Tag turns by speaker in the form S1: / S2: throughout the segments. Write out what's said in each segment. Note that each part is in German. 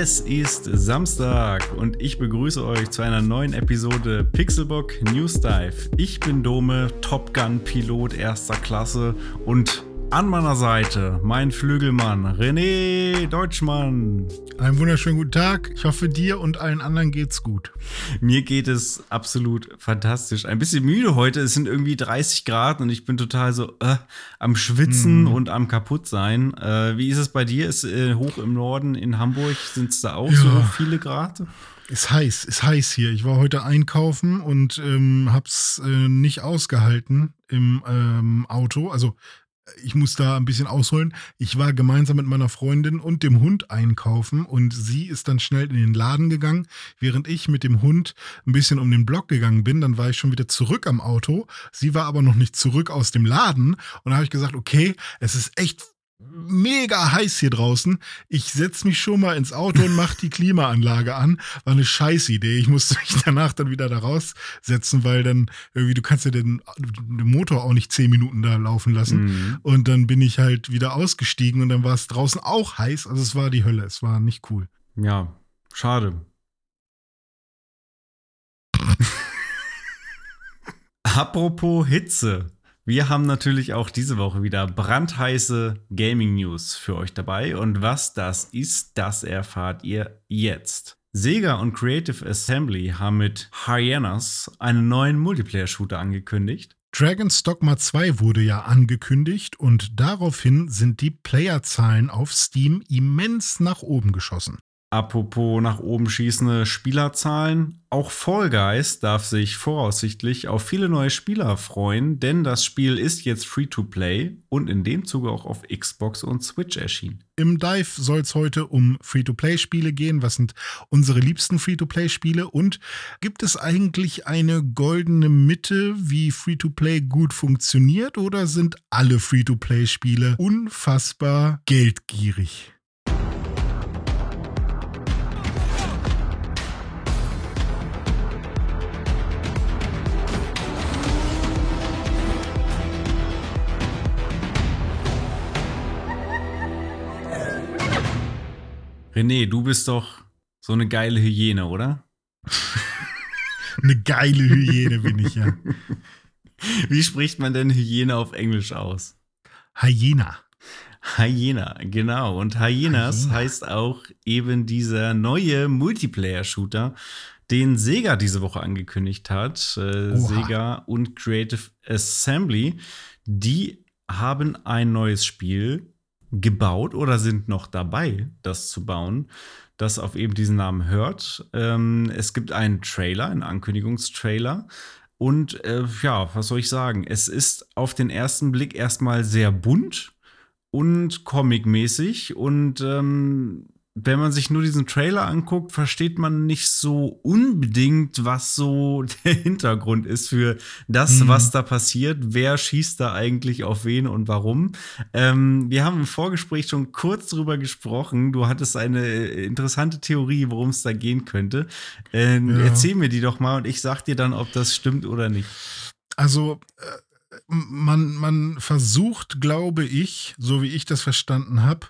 S1: Es ist Samstag und ich begrüße euch zu einer neuen Episode Pixelbook News Dive. Ich bin Dome, Top Gun Pilot erster Klasse und an meiner Seite mein Flügelmann René Deutschmann.
S2: Einen wunderschönen guten Tag. Ich hoffe, dir und allen anderen geht's gut.
S1: Mir geht es absolut fantastisch. Ein bisschen müde heute. Es sind irgendwie 30 Grad und ich bin total so äh, am Schwitzen mm. und am Kaputtsein. Äh, wie ist es bei dir? Ist äh, hoch im Norden in Hamburg sind es da auch ja. so viele Grad?
S2: Ist heiß, ist heiß hier. Ich war heute einkaufen und ähm, hab's äh, nicht ausgehalten im ähm, Auto. Also ich muss da ein bisschen ausholen. Ich war gemeinsam mit meiner Freundin und dem Hund einkaufen und sie ist dann schnell in den Laden gegangen, während ich mit dem Hund ein bisschen um den Block gegangen bin. Dann war ich schon wieder zurück am Auto. Sie war aber noch nicht zurück aus dem Laden und da habe ich gesagt, okay, es ist echt mega heiß hier draußen. Ich setze mich schon mal ins Auto und mache die Klimaanlage an. War eine scheiß Idee. Ich musste mich danach dann wieder da raussetzen, weil dann irgendwie, du kannst ja den, den Motor auch nicht zehn Minuten da laufen lassen. Mhm. Und dann bin ich halt wieder ausgestiegen und dann war es draußen auch heiß. Also es war die Hölle. Es war nicht cool.
S1: Ja, schade. Apropos Hitze. Wir haben natürlich auch diese Woche wieder brandheiße Gaming News für euch dabei. Und was das ist, das erfahrt ihr jetzt. Sega und Creative Assembly haben mit Hyenas einen neuen Multiplayer-Shooter angekündigt.
S2: Dragon's Dogma 2 wurde ja angekündigt und daraufhin sind die Playerzahlen auf Steam immens nach oben geschossen.
S1: Apropos nach oben schießende Spielerzahlen. Auch Fall Guys darf sich voraussichtlich auf viele neue Spieler freuen, denn das Spiel ist jetzt Free-to-Play und in dem Zuge auch auf Xbox und Switch erschienen.
S2: Im Dive soll es heute um Free-to-Play-Spiele gehen. Was sind unsere liebsten Free-to-Play-Spiele? Und gibt es eigentlich eine goldene Mitte, wie Free-to-Play gut funktioniert? Oder sind alle Free-to-Play-Spiele unfassbar geldgierig?
S1: René, du bist doch so eine geile Hyäne, oder?
S2: eine geile Hyäne bin ich, ja.
S1: Wie spricht man denn Hyäne auf Englisch aus?
S2: Hyena.
S1: Hyena, genau. Und Hyenas Hyena. heißt auch eben dieser neue Multiplayer-Shooter, den Sega diese Woche angekündigt hat. Äh, Sega und Creative Assembly, die haben ein neues Spiel gebaut oder sind noch dabei, das zu bauen, das auf eben diesen Namen hört. Ähm, es gibt einen Trailer, einen Ankündigungstrailer. Und äh, ja, was soll ich sagen? Es ist auf den ersten Blick erstmal sehr bunt und comicmäßig und ähm, wenn man sich nur diesen Trailer anguckt, versteht man nicht so unbedingt, was so der Hintergrund ist für das, mhm. was da passiert. Wer schießt da eigentlich auf wen und warum? Ähm, wir haben im Vorgespräch schon kurz drüber gesprochen. Du hattest eine interessante Theorie, worum es da gehen könnte. Äh, ja. Erzähl mir die doch mal und ich sag dir dann, ob das stimmt oder nicht.
S2: Also, äh, man, man versucht, glaube ich, so wie ich das verstanden habe,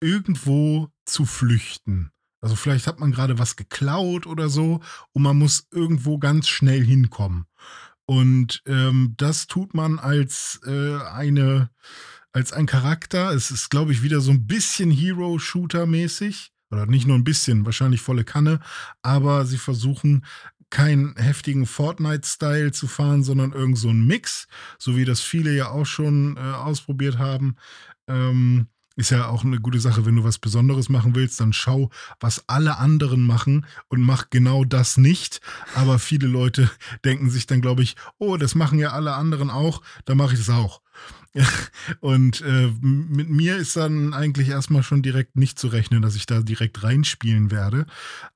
S2: irgendwo zu flüchten. Also vielleicht hat man gerade was geklaut oder so und man muss irgendwo ganz schnell hinkommen. Und ähm, das tut man als äh, eine als ein Charakter. Es ist, glaube ich, wieder so ein bisschen Hero-Shooter-mäßig. Oder nicht nur ein bisschen, wahrscheinlich volle Kanne. Aber sie versuchen keinen heftigen Fortnite-Style zu fahren, sondern irgend so ein Mix, so wie das viele ja auch schon äh, ausprobiert haben. Ähm, ist ja auch eine gute Sache, wenn du was Besonderes machen willst, dann schau, was alle anderen machen und mach genau das nicht. Aber viele Leute denken sich dann, glaube ich, oh, das machen ja alle anderen auch, dann mache ich das auch. und äh, mit mir ist dann eigentlich erstmal schon direkt nicht zu rechnen, dass ich da direkt reinspielen werde.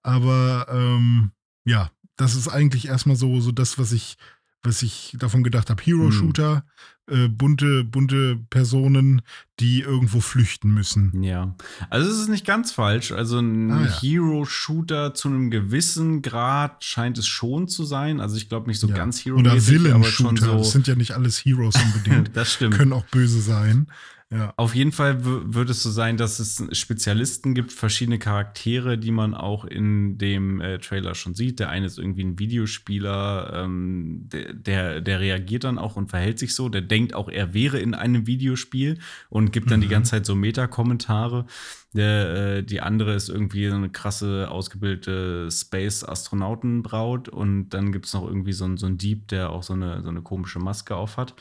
S2: Aber ähm, ja, das ist eigentlich erstmal so, so das, was ich was ich davon gedacht habe. Hero-Shooter, äh, bunte, bunte Personen, die irgendwo flüchten müssen.
S1: Ja, also es ist nicht ganz falsch. Also ein
S2: Ah, ja.
S1: Hero-Shooter zu einem gewissen Grad scheint es schon zu sein. Also ich glaube nicht so
S2: Ja.
S1: ganz
S2: Oder
S1: Hero-mäßig, aber schon
S2: Villain-Shooter.
S1: so.
S2: Das sind ja nicht alles Heroes unbedingt.
S1: das stimmt.
S2: Können auch böse sein. Ja.
S1: Auf jeden Fall wird es so sein, dass es Spezialisten gibt, verschiedene Charaktere, die man auch in dem äh, Trailer schon sieht. Der eine ist irgendwie ein Videospieler, ähm, der, der, der reagiert dann auch und verhält sich so. Der denkt auch, er wäre in einem Videospiel und gibt dann die
S2: Mhm.
S1: ganze Zeit so Meta-Kommentare. Der, äh, die andere ist irgendwie so eine krasse, ausgebildete Space-Astronautenbraut und dann gibt es noch irgendwie so, einen- so einen Dieb, der auch so eine, so eine komische Maske auf hat.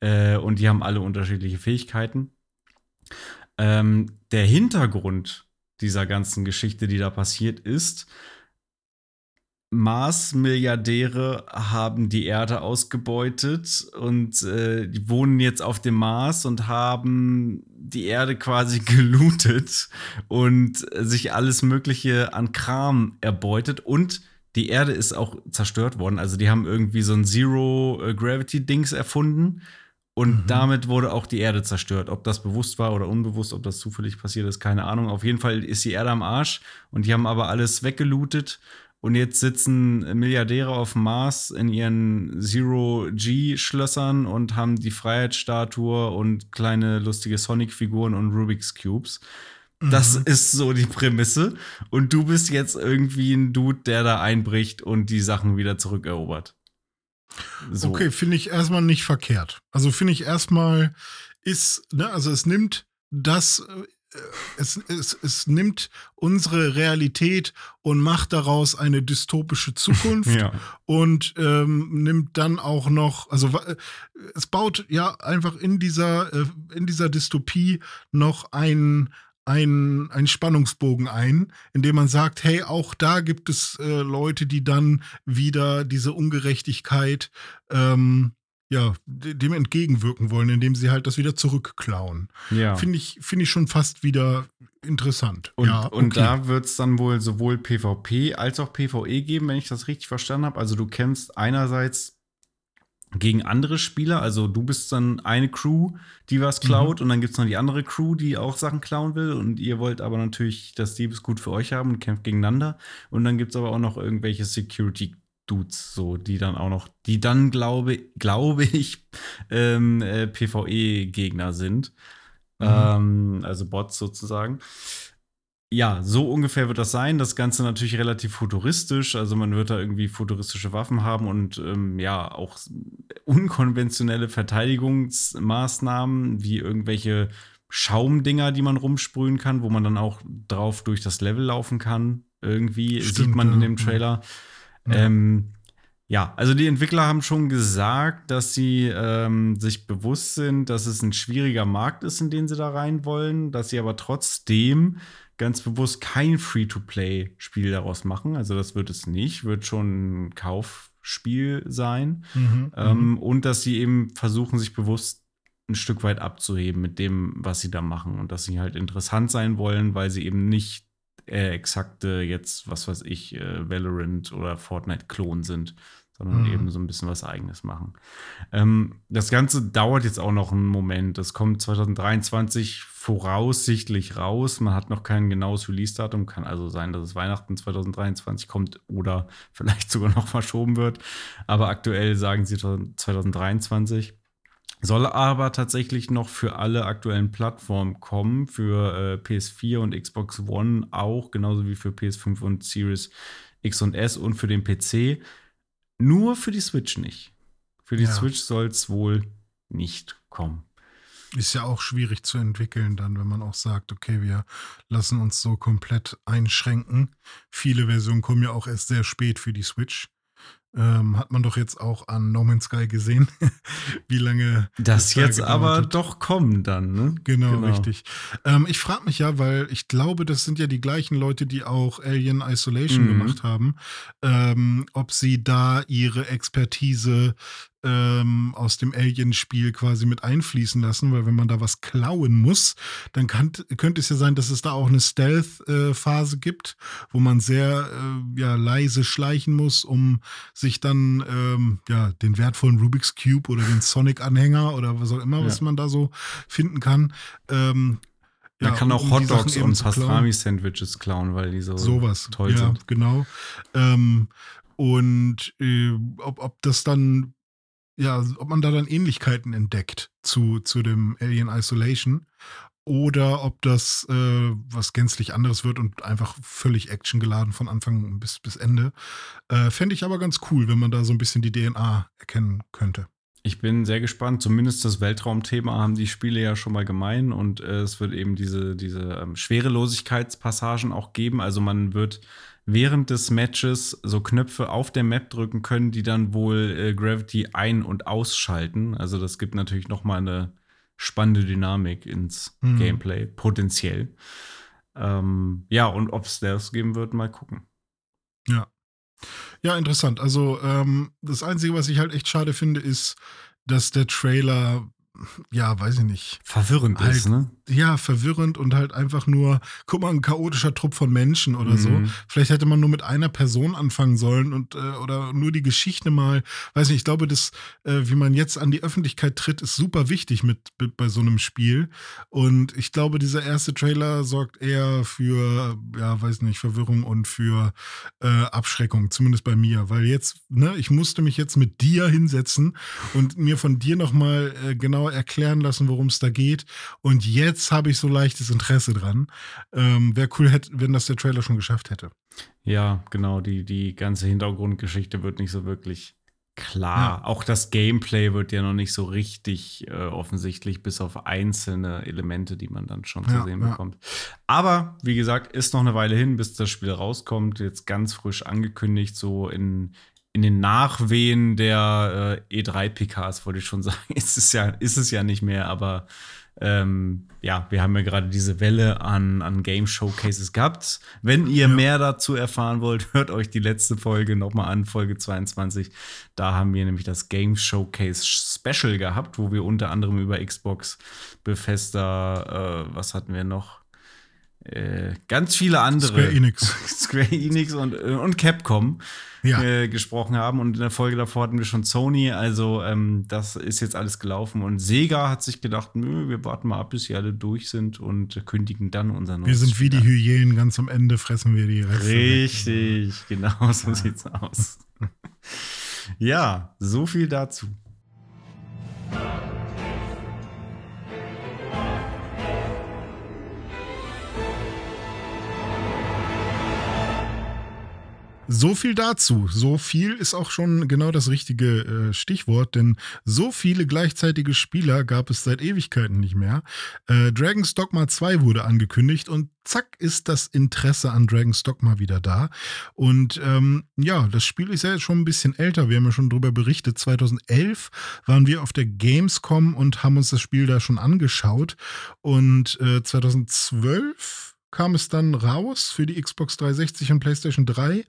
S1: Äh, und die haben alle unterschiedliche Fähigkeiten. Ähm, der Hintergrund dieser ganzen Geschichte, die da passiert, ist, Mars-Milliardäre haben die Erde ausgebeutet und äh, die wohnen jetzt auf dem Mars und haben die Erde quasi gelootet und äh, sich alles Mögliche an Kram erbeutet und die Erde ist auch zerstört worden. Also die haben irgendwie so ein Zero-Gravity-Dings erfunden und
S2: Mhm.
S1: damit wurde auch die Erde zerstört. Ob das bewusst war oder unbewusst, ob das zufällig passiert ist, keine Ahnung. Auf jeden Fall ist die Erde am Arsch und die haben aber alles weggelootet. Und jetzt sitzen Milliardäre auf dem Mars in ihren Zero-G-Schlössern und haben die Freiheitsstatue und kleine lustige Sonic-Figuren und Rubik's Cubes. Das
S2: Mhm.
S1: ist so die Prämisse. Und du bist jetzt irgendwie ein Dude, der da einbricht und die Sachen wieder zurückerobert. So.
S2: Okay, finde ich erstmal nicht verkehrt. Also finde ich erstmal ist, ne, also es nimmt das, äh, es, es, es nimmt unsere Realität und macht daraus eine dystopische Zukunft
S1: Ja.
S2: und ähm, nimmt dann auch noch, also äh, es baut ja einfach in dieser, äh, in dieser Dystopie noch ein ein, ein Spannungsbogen ein, indem man sagt, hey, auch da gibt es äh, Leute, die dann wieder diese Ungerechtigkeit ähm, ja, de- dem entgegenwirken wollen, indem sie halt das wieder zurückklauen.
S1: ja.
S2: Finde ich, finde ich schon fast wieder interessant.
S1: Und,
S2: ja,
S1: und
S2: okay.
S1: da wird es dann wohl sowohl PvP als auch PvE geben, wenn ich das richtig verstanden habe. Also du kämpfst einerseits gegen andere Spieler, also du bist dann eine Crew, die was klaut und dann gibt es noch die andere Crew, die auch Sachen klauen will. Und ihr wollt aber natürlich das Diebesgut für euch haben und kämpft gegeneinander. Und dann gibt es aber auch noch irgendwelche Security Dudes, so, die dann auch noch, die dann glaube, glaube ich, ähm, äh, PvE-Gegner sind. Ähm, also Bots sozusagen. Ja, so ungefähr wird das sein. Das Ganze natürlich relativ futuristisch. Also man wird da irgendwie futuristische Waffen haben und ähm, ja, auch unkonventionelle Verteidigungsmaßnahmen, wie irgendwelche Schaumdinger, die man rumsprühen kann, wo man dann auch drauf durch das Level laufen kann. Irgendwie
S2: Stimmt,
S1: sieht man in
S2: ja.
S1: dem Trailer.
S2: Ja.
S1: Ähm, ja, also die Entwickler haben schon gesagt, dass sie ähm, sich bewusst sind, dass es ein schwieriger Markt ist, in den sie da rein wollen, dass sie aber trotzdem ganz bewusst kein Free-to-Play-Spiel daraus machen. Also das wird es nicht, wird schon ein Kaufspiel sein.
S2: Mhm,
S1: Ähm, und dass sie eben versuchen, sich bewusst ein Stück weit abzuheben mit dem, was sie da machen. Und dass sie halt interessant sein wollen, weil sie eben nicht äh, exakte, jetzt, was weiß ich, äh, Valorant oder Fortnite-Klon sind, sondern
S2: Mhm.
S1: eben so ein bisschen was Eigenes machen. Ähm, das Ganze dauert jetzt auch noch einen Moment. Das kommt 2023 voraussichtlich raus. Man hat noch kein genaues Release-Datum. Kann also sein, dass es Weihnachten 2023 kommt oder vielleicht sogar noch verschoben wird. Aber aktuell sagen sie 2023. Soll aber tatsächlich noch für alle aktuellen Plattformen kommen, für äh, PS4 und Xbox One auch, genauso wie für PS5 und Series X und S und für den PC. Nur für die Switch nicht. Für die
S2: Ja.
S1: Switch soll es wohl nicht kommen.
S2: Ist ja auch schwierig zu entwickeln, dann, wenn man auch sagt, okay, wir lassen uns so komplett einschränken. Viele Versionen kommen ja auch erst sehr spät für die Switch. Ähm, hat man doch jetzt auch an No Man's Sky gesehen, wie lange
S1: Das
S2: es da
S1: jetzt
S2: gedauert
S1: aber
S2: hat.
S1: doch kommen dann, ne?
S2: Genau, richtig. Ähm, ich frage mich ja, weil ich glaube, das sind ja die gleichen Leute, die auch Alien Isolation
S1: Mhm.
S2: gemacht haben, ähm, ob sie da ihre Expertise ähm, aus dem Alien-Spiel quasi mit einfließen lassen, weil wenn man da was klauen muss, dann kann, könnte es ja sein, dass es da auch eine Stealth-Phase gibt, wo man sehr äh, ja, leise schleichen muss, um sich dann ähm, ja, den wertvollen Rubik's Cube oder den Sonic-Anhänger oder was auch immer, ja. was man da so finden kann, ähm,
S1: man ja, kann auch um Hotdogs und Pastrami-Sandwiches klauen, weil die so
S2: Sowas.
S1: toll ja, sind.
S2: Genau. Ähm, und äh, ob, ob das dann, ja, ob man da dann Ähnlichkeiten entdeckt zu, zu dem Alien Isolation oder ob das äh, was gänzlich anderes wird und einfach völlig actiongeladen von Anfang bis, bis Ende. Äh, Fände ich aber ganz cool, wenn man da so ein bisschen die DNA erkennen könnte.
S1: Ich bin sehr gespannt. Zumindest das Weltraumthema haben die Spiele ja schon mal gemein und äh, es wird eben diese, diese ähm, Schwerelosigkeitspassagen auch geben. Also man wird während des Matches so Knöpfe auf der Map drücken können, die dann wohl äh, Gravity ein- und ausschalten. Also das gibt natürlich noch mal eine spannende Dynamik ins mhm. Gameplay, potenziell. Ähm, ja, und ob es das geben wird, mal gucken.
S2: Ja. Ja, interessant. Also ähm, das Einzige, was ich halt echt schade finde, ist, dass der Trailer ja, weiß ich nicht.
S1: Verwirrend halt, ist, ne?
S2: Ja, verwirrend und halt einfach nur, guck mal, ein chaotischer Trupp von Menschen oder mhm. so. Vielleicht hätte man nur mit einer Person anfangen sollen und äh, oder nur die Geschichte mal, weiß nicht, ich glaube, das, äh, wie man jetzt an die Öffentlichkeit tritt, ist super wichtig mit, mit bei so einem Spiel. Und ich glaube, dieser erste Trailer sorgt eher für, ja, weiß nicht, Verwirrung und für äh, Abschreckung, zumindest bei mir. Weil jetzt, ne, ich musste mich jetzt mit dir hinsetzen und mir von dir nochmal äh, genau erklären lassen, worum es da geht. Und jetzt habe ich so leichtes Interesse dran. Ähm, Wäre cool, hätte, wenn das der Trailer schon geschafft hätte.
S1: Ja, genau. Die, die ganze Hintergrundgeschichte wird nicht so wirklich klar. Ja. Auch das Gameplay wird ja noch nicht so richtig äh, offensichtlich, bis auf einzelne Elemente, die man dann schon zu sehen ja. bekommt. Aber wie gesagt, ist noch eine Weile hin, bis das Spiel rauskommt. Jetzt ganz frisch angekündigt, so in in den Nachwehen der äh, E3-PKs, wollte ich schon sagen, ist es ja, ist es ja nicht mehr, aber ähm, ja, wir haben ja gerade diese Welle an, an Game Showcases gehabt. Wenn ihr ja. mehr dazu erfahren wollt, hört euch die letzte Folge nochmal an, Folge 22. Da haben wir nämlich das Game Showcase Special gehabt, wo wir unter anderem über Xbox, Bethesda, äh, was hatten wir noch? Äh, ganz viele andere.
S2: Square Enix.
S1: Square Enix und, äh, und Capcom ja. äh, gesprochen haben. Und in der Folge davor hatten wir schon Sony. Also ähm, das ist jetzt alles gelaufen. Und Sega hat sich gedacht, nö, wir warten mal ab, bis sie alle durch sind und kündigen dann unser
S2: neues Wir sind wie die Hyänen, ganz am Ende fressen wir die
S1: Reste. Richtig, weg. genau so ja. sieht's aus. ja, so viel dazu.
S2: So viel dazu. So viel ist auch schon genau das richtige äh, Stichwort, denn so viele gleichzeitige Spieler gab es seit Ewigkeiten nicht mehr. Äh, Dragon's Dogma 2 wurde angekündigt und zack ist das Interesse an Dragon's Dogma wieder da. Und ähm, ja, das Spiel ist ja jetzt schon ein bisschen älter. Wir haben ja schon darüber berichtet. 2011 waren wir auf der Gamescom und haben uns das Spiel da schon angeschaut. Und äh, 2012 kam es dann raus für die Xbox 360 und PlayStation 3.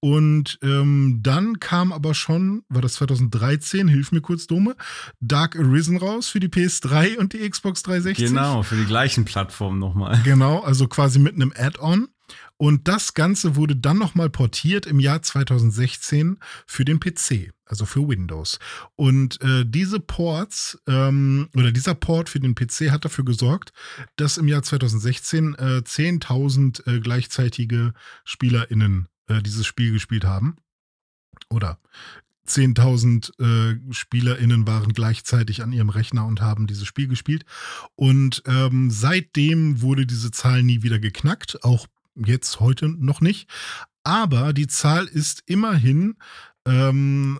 S2: Und ähm, dann kam aber schon, war das 2013, hilf mir kurz, Dome, Dark Arisen raus für die PS3 und die Xbox 360.
S1: Genau, für die gleichen Plattformen nochmal.
S2: Genau, also quasi mit einem Add-on. Und das Ganze wurde dann nochmal portiert im Jahr 2016 für den PC, also für Windows. Und äh, diese Ports ähm, oder dieser Port für den PC hat dafür gesorgt, dass im Jahr 2016 äh, 10.000 äh, gleichzeitige SpielerInnen äh, dieses Spiel gespielt haben. Oder 10.000 äh, SpielerInnen waren gleichzeitig an ihrem Rechner und haben dieses Spiel gespielt. Und ähm, seitdem wurde diese Zahl nie wieder geknackt, auch jetzt heute noch nicht. Aber die Zahl ist immerhin ähm,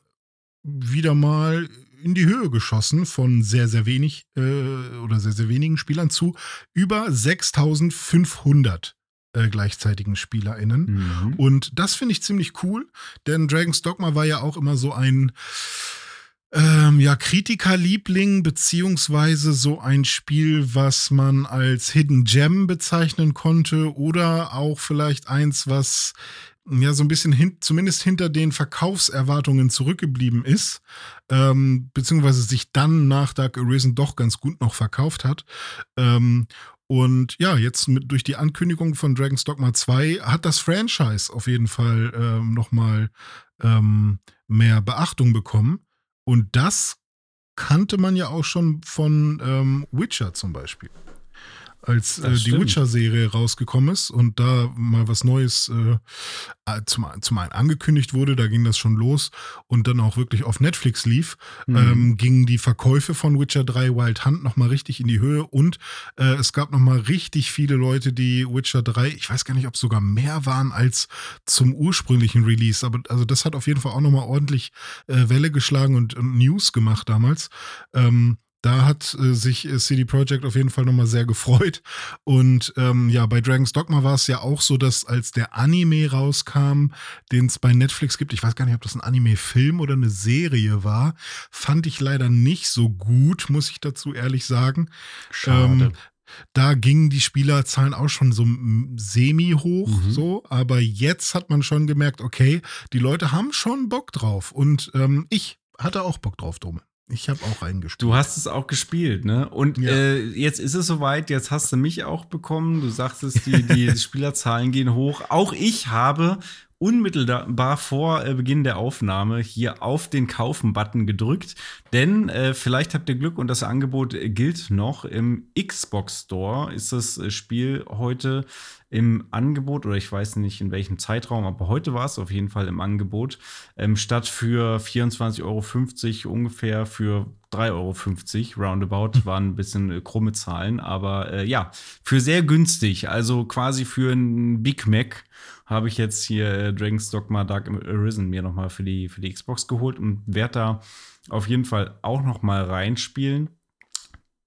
S2: wieder mal in die Höhe geschossen von sehr, sehr wenig äh, oder sehr, sehr wenigen Spielern zu über 6500 äh, gleichzeitigen SpielerInnen. Mhm. Und das finde ich ziemlich cool, denn Dragon's Dogma war ja auch immer so ein ähm, ja, Kritikerliebling, beziehungsweise so ein Spiel, was man als Hidden Gem bezeichnen konnte oder auch vielleicht eins, was ja so ein bisschen hin, zumindest hinter den Verkaufserwartungen zurückgeblieben ist, ähm, beziehungsweise sich dann nach Dark Arisen doch ganz gut noch verkauft hat. Ähm, und ja, jetzt mit, durch die Ankündigung von Dragon's Dogma 2 hat das Franchise auf jeden Fall ähm, nochmal ähm, mehr Beachtung bekommen. Und das kannte man ja auch schon von ähm, Witcher zum Beispiel als äh, die Witcher-Serie rausgekommen ist und da mal was Neues äh, äh, zum, zum einen angekündigt wurde, da ging das schon los und dann auch wirklich auf Netflix lief, mhm. ähm, gingen die Verkäufe von Witcher 3 Wild Hunt nochmal richtig in die Höhe und äh, es gab nochmal richtig viele Leute, die Witcher 3, ich weiß gar nicht, ob es sogar mehr waren als zum ursprünglichen Release, aber also das hat auf jeden Fall auch nochmal ordentlich äh, Welle geschlagen und, und, News gemacht damals. Ähm, da hat äh, sich äh, CD Projekt auf jeden Fall nochmal sehr gefreut. Und ähm, ja, bei Dragon's Dogma war es ja auch so, dass als der Anime rauskam, den es bei Netflix gibt, ich weiß gar nicht, ob das ein Anime-Film oder eine Serie war, fand ich leider nicht so gut, muss ich dazu ehrlich sagen. Schade. Ähm, da gingen die Spielerzahlen auch schon so semi hoch, mhm. so, aber jetzt hat man schon gemerkt, okay, die Leute haben schon Bock drauf und ähm, ich hatte auch Bock drauf, Dome. Ich habe auch reingespielt.
S1: Du hast es auch gespielt, ne? Und ja. äh, jetzt ist es soweit, jetzt hast du mich auch bekommen. Du sagtest, die, die Spielerzahlen gehen hoch. Auch ich habe unmittelbar vor äh, Beginn der Aufnahme hier auf den Kaufen-Button gedrückt. Denn äh, vielleicht habt ihr Glück und das Angebot gilt noch. Im Xbox Store ist das äh, Spiel heute im Angebot, oder ich weiß nicht in welchem Zeitraum, aber heute war es auf jeden Fall im Angebot, ähm, statt für 24,50 Euro ungefähr für 3,50 Euro roundabout, hm. waren ein bisschen äh, krumme Zahlen, aber äh, ja, für sehr günstig, also quasi für ein Big Mac habe ich jetzt hier äh, Dragon's Dogma Dark Arisen mir nochmal für die, für die Xbox geholt und werde da auf jeden Fall auch nochmal reinspielen.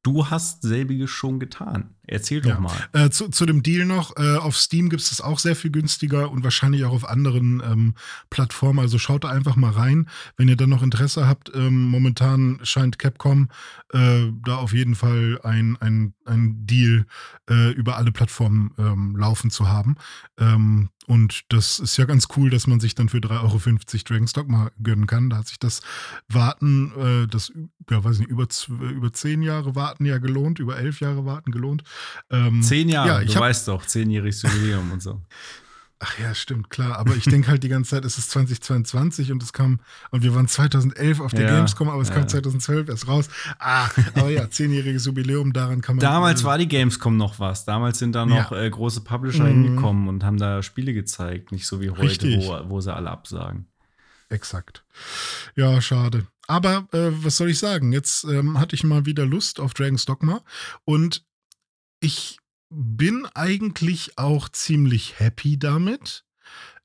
S1: Du hast selbiges schon getan. Erzähl doch ja. mal.
S2: Äh, zu, zu, dem Deal noch, äh, auf Steam gibt es das auch sehr viel günstiger und wahrscheinlich auch auf anderen ähm, Plattformen. Also schaut da einfach mal rein, wenn ihr dann noch Interesse habt. Ähm, momentan scheint Capcom äh, da auf jeden Fall ein, ein, ein Deal äh, über alle Plattformen ähm, laufen zu haben. Ähm, und das ist ja ganz cool, dass man sich dann für 3,50 Euro Dragon's Dogma gönnen kann. Da hat sich das Warten, äh, das, ja, weiß nicht, über, über zehn Jahre Warten ja gelohnt, über elf Jahre Warten gelohnt.
S1: Ähm, zehn Jahre, ja, du hab, weißt doch, zehnjähriges Jubiläum und so.
S2: Ach ja, stimmt, klar. Aber ich denke halt die ganze Zeit, es ist 2022 und es kam, und wir waren 2011 auf der ja, Gamescom, aber es ja. kam 2012 erst raus. Ah, aber ja, zehnjähriges Jubiläum, daran kann man.
S1: Damals äh, war die Gamescom noch was. Damals sind da noch ja. äh, große Publisher mhm. hingekommen und haben da Spiele gezeigt. Nicht so wie heute, wo, wo, sie alle absagen.
S2: Exakt. Ja, schade. Aber äh, was soll ich sagen? Jetzt ähm, hatte ich mal wieder Lust auf Dragon's Dogma und ich bin eigentlich auch ziemlich happy damit.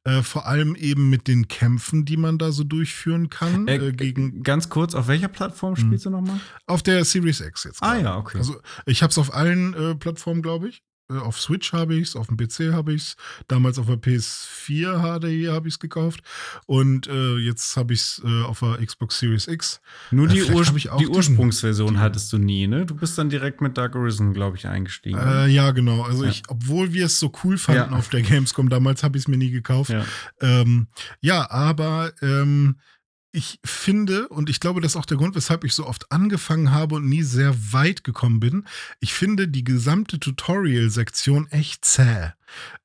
S2: Äh, vor allem eben mit den Kämpfen, die man da so durchführen kann. Äh, äh, gegen
S1: ganz kurz, auf welcher Plattform hm. spielst du nochmal?
S2: Auf der Series X jetzt.
S1: Ah ja, okay.
S2: Also ich habe es auf allen äh, Plattformen, glaube ich. Äh, auf Switch habe ich es, auf dem PC habe ich es, damals auf der PS4 HD habe ich es gekauft und äh, jetzt habe ich es äh, auf der Xbox Series X.
S1: Nur die, Ur die Ursprungsversion die, hattest du nie, ne? Du bist dann direkt mit Dark Arisen, glaube ich, eingestiegen.
S2: Äh, ja, genau. Also ja. ich, obwohl wir es so cool fanden ja. auf der Gamescom damals, habe ich es mir nie gekauft. Ja, ähm, ja aber ähm, ich finde, und ich glaube, das ist auch der Grund, weshalb ich so oft angefangen habe und nie sehr weit gekommen bin, ich finde die gesamte Tutorial-Sektion echt zäh.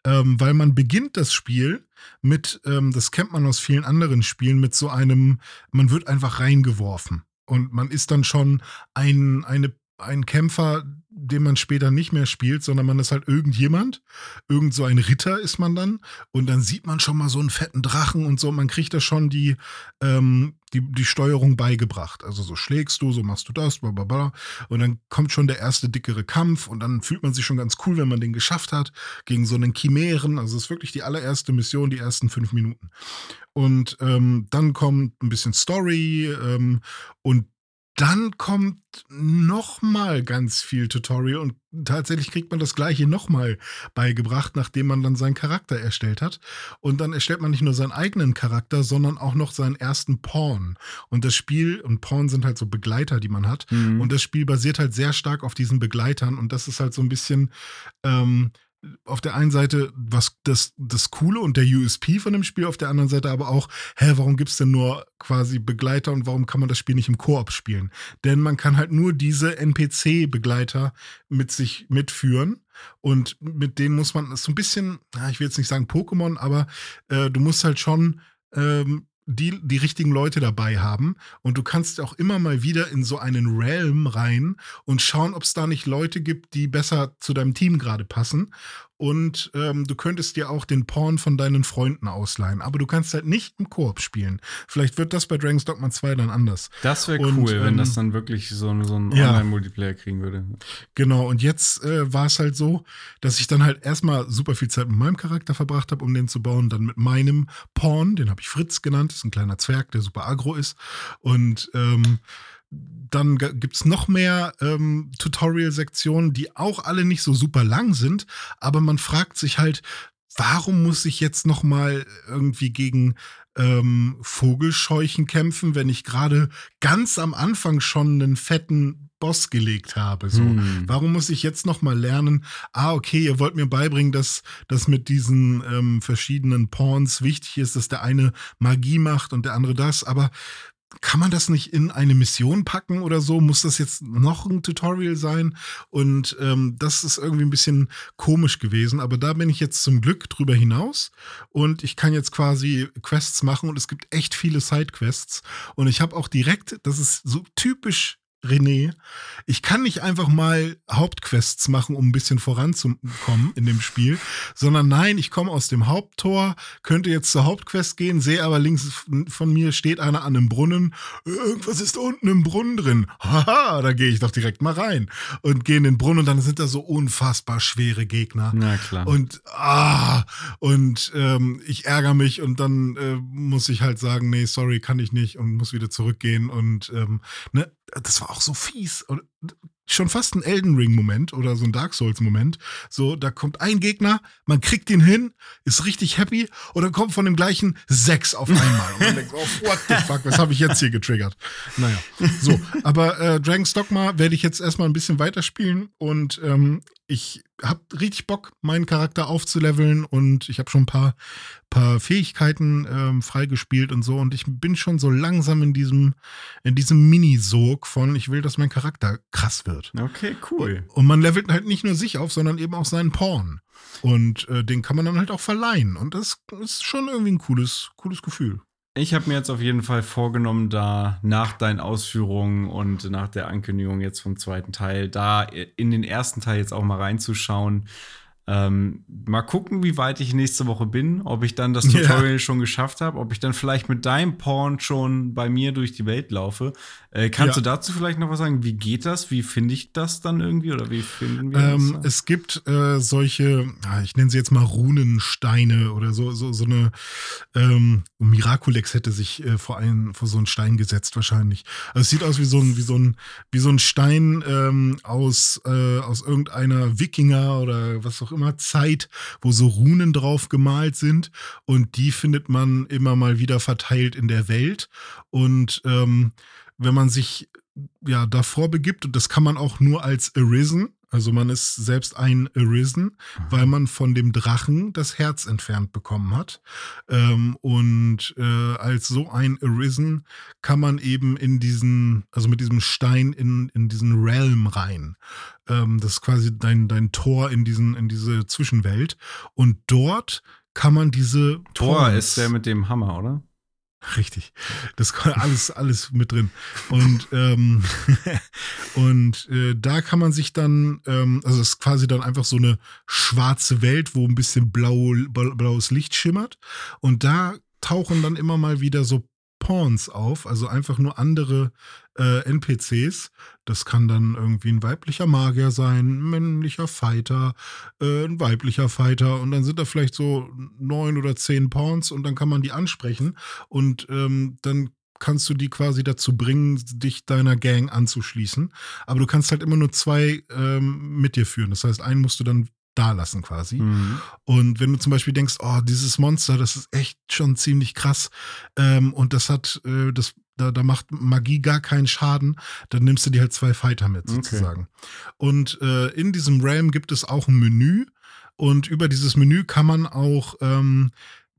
S2: Ähm, weil man beginnt das Spiel mit, ähm, das kennt man aus vielen anderen Spielen, mit so einem, man wird einfach reingeworfen. Und man ist dann schon ein, eine ein Kämpfer, den man später nicht mehr spielt, sondern man ist halt irgendjemand. Irgend so ein Ritter ist man dann. Und dann sieht man schon mal so einen fetten Drachen und so. Man kriegt da schon die, ähm, die, die Steuerung beigebracht. Also so schlägst du, so machst du das, bla bla bla. Und dann kommt schon der erste dickere Kampf und dann fühlt man sich schon ganz cool, wenn man den geschafft hat, gegen so einen Chimären. Also es ist wirklich die allererste Mission, die ersten fünf Minuten. Und ähm, dann kommt ein bisschen Story ähm, und dann kommt noch mal ganz viel Tutorial und tatsächlich kriegt man das gleiche noch mal beigebracht, nachdem man dann seinen Charakter erstellt hat. Und dann erstellt man nicht nur seinen eigenen Charakter, sondern auch noch seinen ersten Pawn. Und das Spiel, und Pawn sind halt so Begleiter, die man hat. Mhm. Und das Spiel basiert halt sehr stark auf diesen Begleitern. Und das ist halt so ein bisschen, ähm, auf der einen Seite was das, das Coole und der USP von dem Spiel, auf der anderen Seite aber auch, hä, warum gibt es denn nur quasi Begleiter und warum kann man das Spiel nicht im Koop spielen? Denn man kann halt nur diese NPC-Begleiter mit sich mitführen. Und mit denen muss man, so ein bisschen, ich will jetzt nicht sagen Pokémon, aber äh, du musst halt schon ähm, die, die richtigen Leute dabei haben. Und du kannst auch immer mal wieder in so einen Realm rein und schauen, ob es da nicht Leute gibt, die besser zu deinem Team gerade passen und ähm, du könntest dir auch den Porn von deinen Freunden ausleihen. Aber du kannst halt nicht im Koop spielen. Vielleicht wird das bei Dragon's Dogma 2 dann anders.
S1: Das wäre cool, ähm, wenn das dann wirklich so, so einen
S2: ja.
S1: Online-Multiplayer kriegen würde.
S2: Genau, und jetzt äh, war es halt so, dass ich dann halt erstmal super viel Zeit mit meinem Charakter verbracht habe, um den zu bauen. Dann mit meinem Porn, den habe ich Fritz genannt, das ist ein kleiner Zwerg, der super agro ist. Und ähm, dann gibt es noch mehr ähm, Tutorial-Sektionen, die auch alle nicht so super lang sind, aber man fragt sich halt, warum muss ich jetzt noch mal irgendwie gegen ähm, Vogelscheuchen kämpfen, wenn ich gerade ganz am Anfang schon einen fetten Boss gelegt habe. So, hm. warum muss ich jetzt noch mal lernen? Ah, okay, ihr wollt mir beibringen, dass das mit diesen ähm, verschiedenen Pawns wichtig ist, dass der eine Magie macht und der andere das. Aber kann man das nicht in eine Mission packen oder so? Muss das jetzt noch ein Tutorial sein? Und ähm, das ist irgendwie ein bisschen komisch gewesen. Aber da bin ich jetzt zum Glück drüber hinaus und ich kann jetzt quasi Quests machen und es gibt echt viele Sidequests. Und ich habe auch direkt, das ist so typisch René, ich kann nicht einfach mal Hauptquests machen, um ein bisschen voranzukommen in dem Spiel, sondern nein, ich komme aus dem Haupttor, könnte jetzt zur Hauptquest gehen, sehe aber links von mir steht einer an einem Brunnen, irgendwas ist unten im Brunnen drin. Haha, da gehe ich doch direkt mal rein und gehe in den Brunnen und dann sind da so unfassbar schwere Gegner.
S1: Na klar.
S2: Und ah, und ähm, ich ärgere mich und dann äh, muss ich halt sagen, nee, sorry, kann ich nicht und muss wieder zurückgehen und ähm, ne, das war auch so fies. Und schon fast ein Elden Ring-Moment oder so ein Dark Souls-Moment. So, da kommt ein Gegner, man kriegt ihn hin, ist richtig happy und dann kommt von dem gleichen sechs auf einmal. Und man denkt, oh, what the fuck, was habe ich jetzt hier getriggert? Naja, so. Aber äh, Dragon's Dogma werde ich jetzt erstmal ein bisschen weiterspielen und ähm, ich habe richtig Bock, meinen Charakter aufzuleveln und ich habe schon ein paar, paar Fähigkeiten ähm, freigespielt und so und ich bin schon so langsam in diesem, in diesem Mini-Sog von, ich will, dass mein Charakter krass wird.
S1: Okay, cool.
S2: Und, und man levelt halt nicht nur sich auf, sondern eben auch seinen Porn. Und äh, den kann man dann halt auch verleihen. Und das ist schon irgendwie ein cooles, cooles Gefühl.
S1: Ich habe mir jetzt auf jeden Fall vorgenommen, da nach deinen Ausführungen und nach der Ankündigung jetzt vom zweiten Teil, da in den ersten Teil jetzt auch mal reinzuschauen, ähm, mal gucken, wie weit ich nächste Woche bin, ob ich dann das Tutorial ja. schon geschafft habe, ob ich dann vielleicht mit deinem Porn schon bei mir durch die Welt laufe. Äh, kannst ja. du dazu vielleicht noch was sagen? Wie geht das? Wie finde ich das dann irgendwie oder wie finden wir
S2: ähm, das? Es gibt äh, solche, ich nenne sie jetzt mal Runensteine oder so, so, so eine ähm, Miraculex hätte sich äh, vor, einen, vor so einen Stein gesetzt wahrscheinlich. Also es sieht aus wie so ein, wie so ein, wie so ein Stein ähm, aus, äh, aus irgendeiner Wikinger oder was auch immer Zeit, wo so Runen drauf gemalt sind und die findet man immer mal wieder verteilt in der Welt und ähm, wenn man sich ja davor begibt und das kann man auch nur als Arisen, also man ist selbst ein Arisen, mhm. weil man von dem Drachen das Herz entfernt bekommen hat. Ähm, und äh, als so ein Arisen kann man eben in diesen, also mit diesem Stein in, in diesen Realm rein. Ähm, das ist quasi dein, dein Tor in, diesen, in diese Zwischenwelt. Und dort kann man diese
S1: Tor ist der mit dem Hammer, oder?
S2: Richtig. Das kommt alles, alles mit drin. Und, ähm, und äh, da kann man sich dann, ähm, also es ist quasi dann einfach so eine schwarze Welt, wo ein bisschen blau, blaues Licht schimmert. Und da tauchen dann immer mal wieder so Pawns auf, also einfach nur andere äh, NPCs. Das kann dann irgendwie ein weiblicher Magier sein, ein männlicher Fighter, äh, ein weiblicher Fighter und dann sind da vielleicht so neun oder zehn Pawns und dann kann man die ansprechen und ähm, dann kannst du die quasi dazu bringen, dich deiner Gang anzuschließen. Aber du kannst halt immer nur zwei ähm, mit dir führen. Das heißt, einen musst du dann da lassen quasi. Mhm. Und wenn du zum Beispiel denkst, oh, dieses Monster, das ist echt schon ziemlich krass ähm, und das hat, äh, das, da, da macht Magie gar keinen Schaden, dann nimmst du dir halt zwei Fighter mit sozusagen. Okay. Und äh, in diesem Realm gibt es auch ein Menü, Und über dieses Menü kann man auch ähm,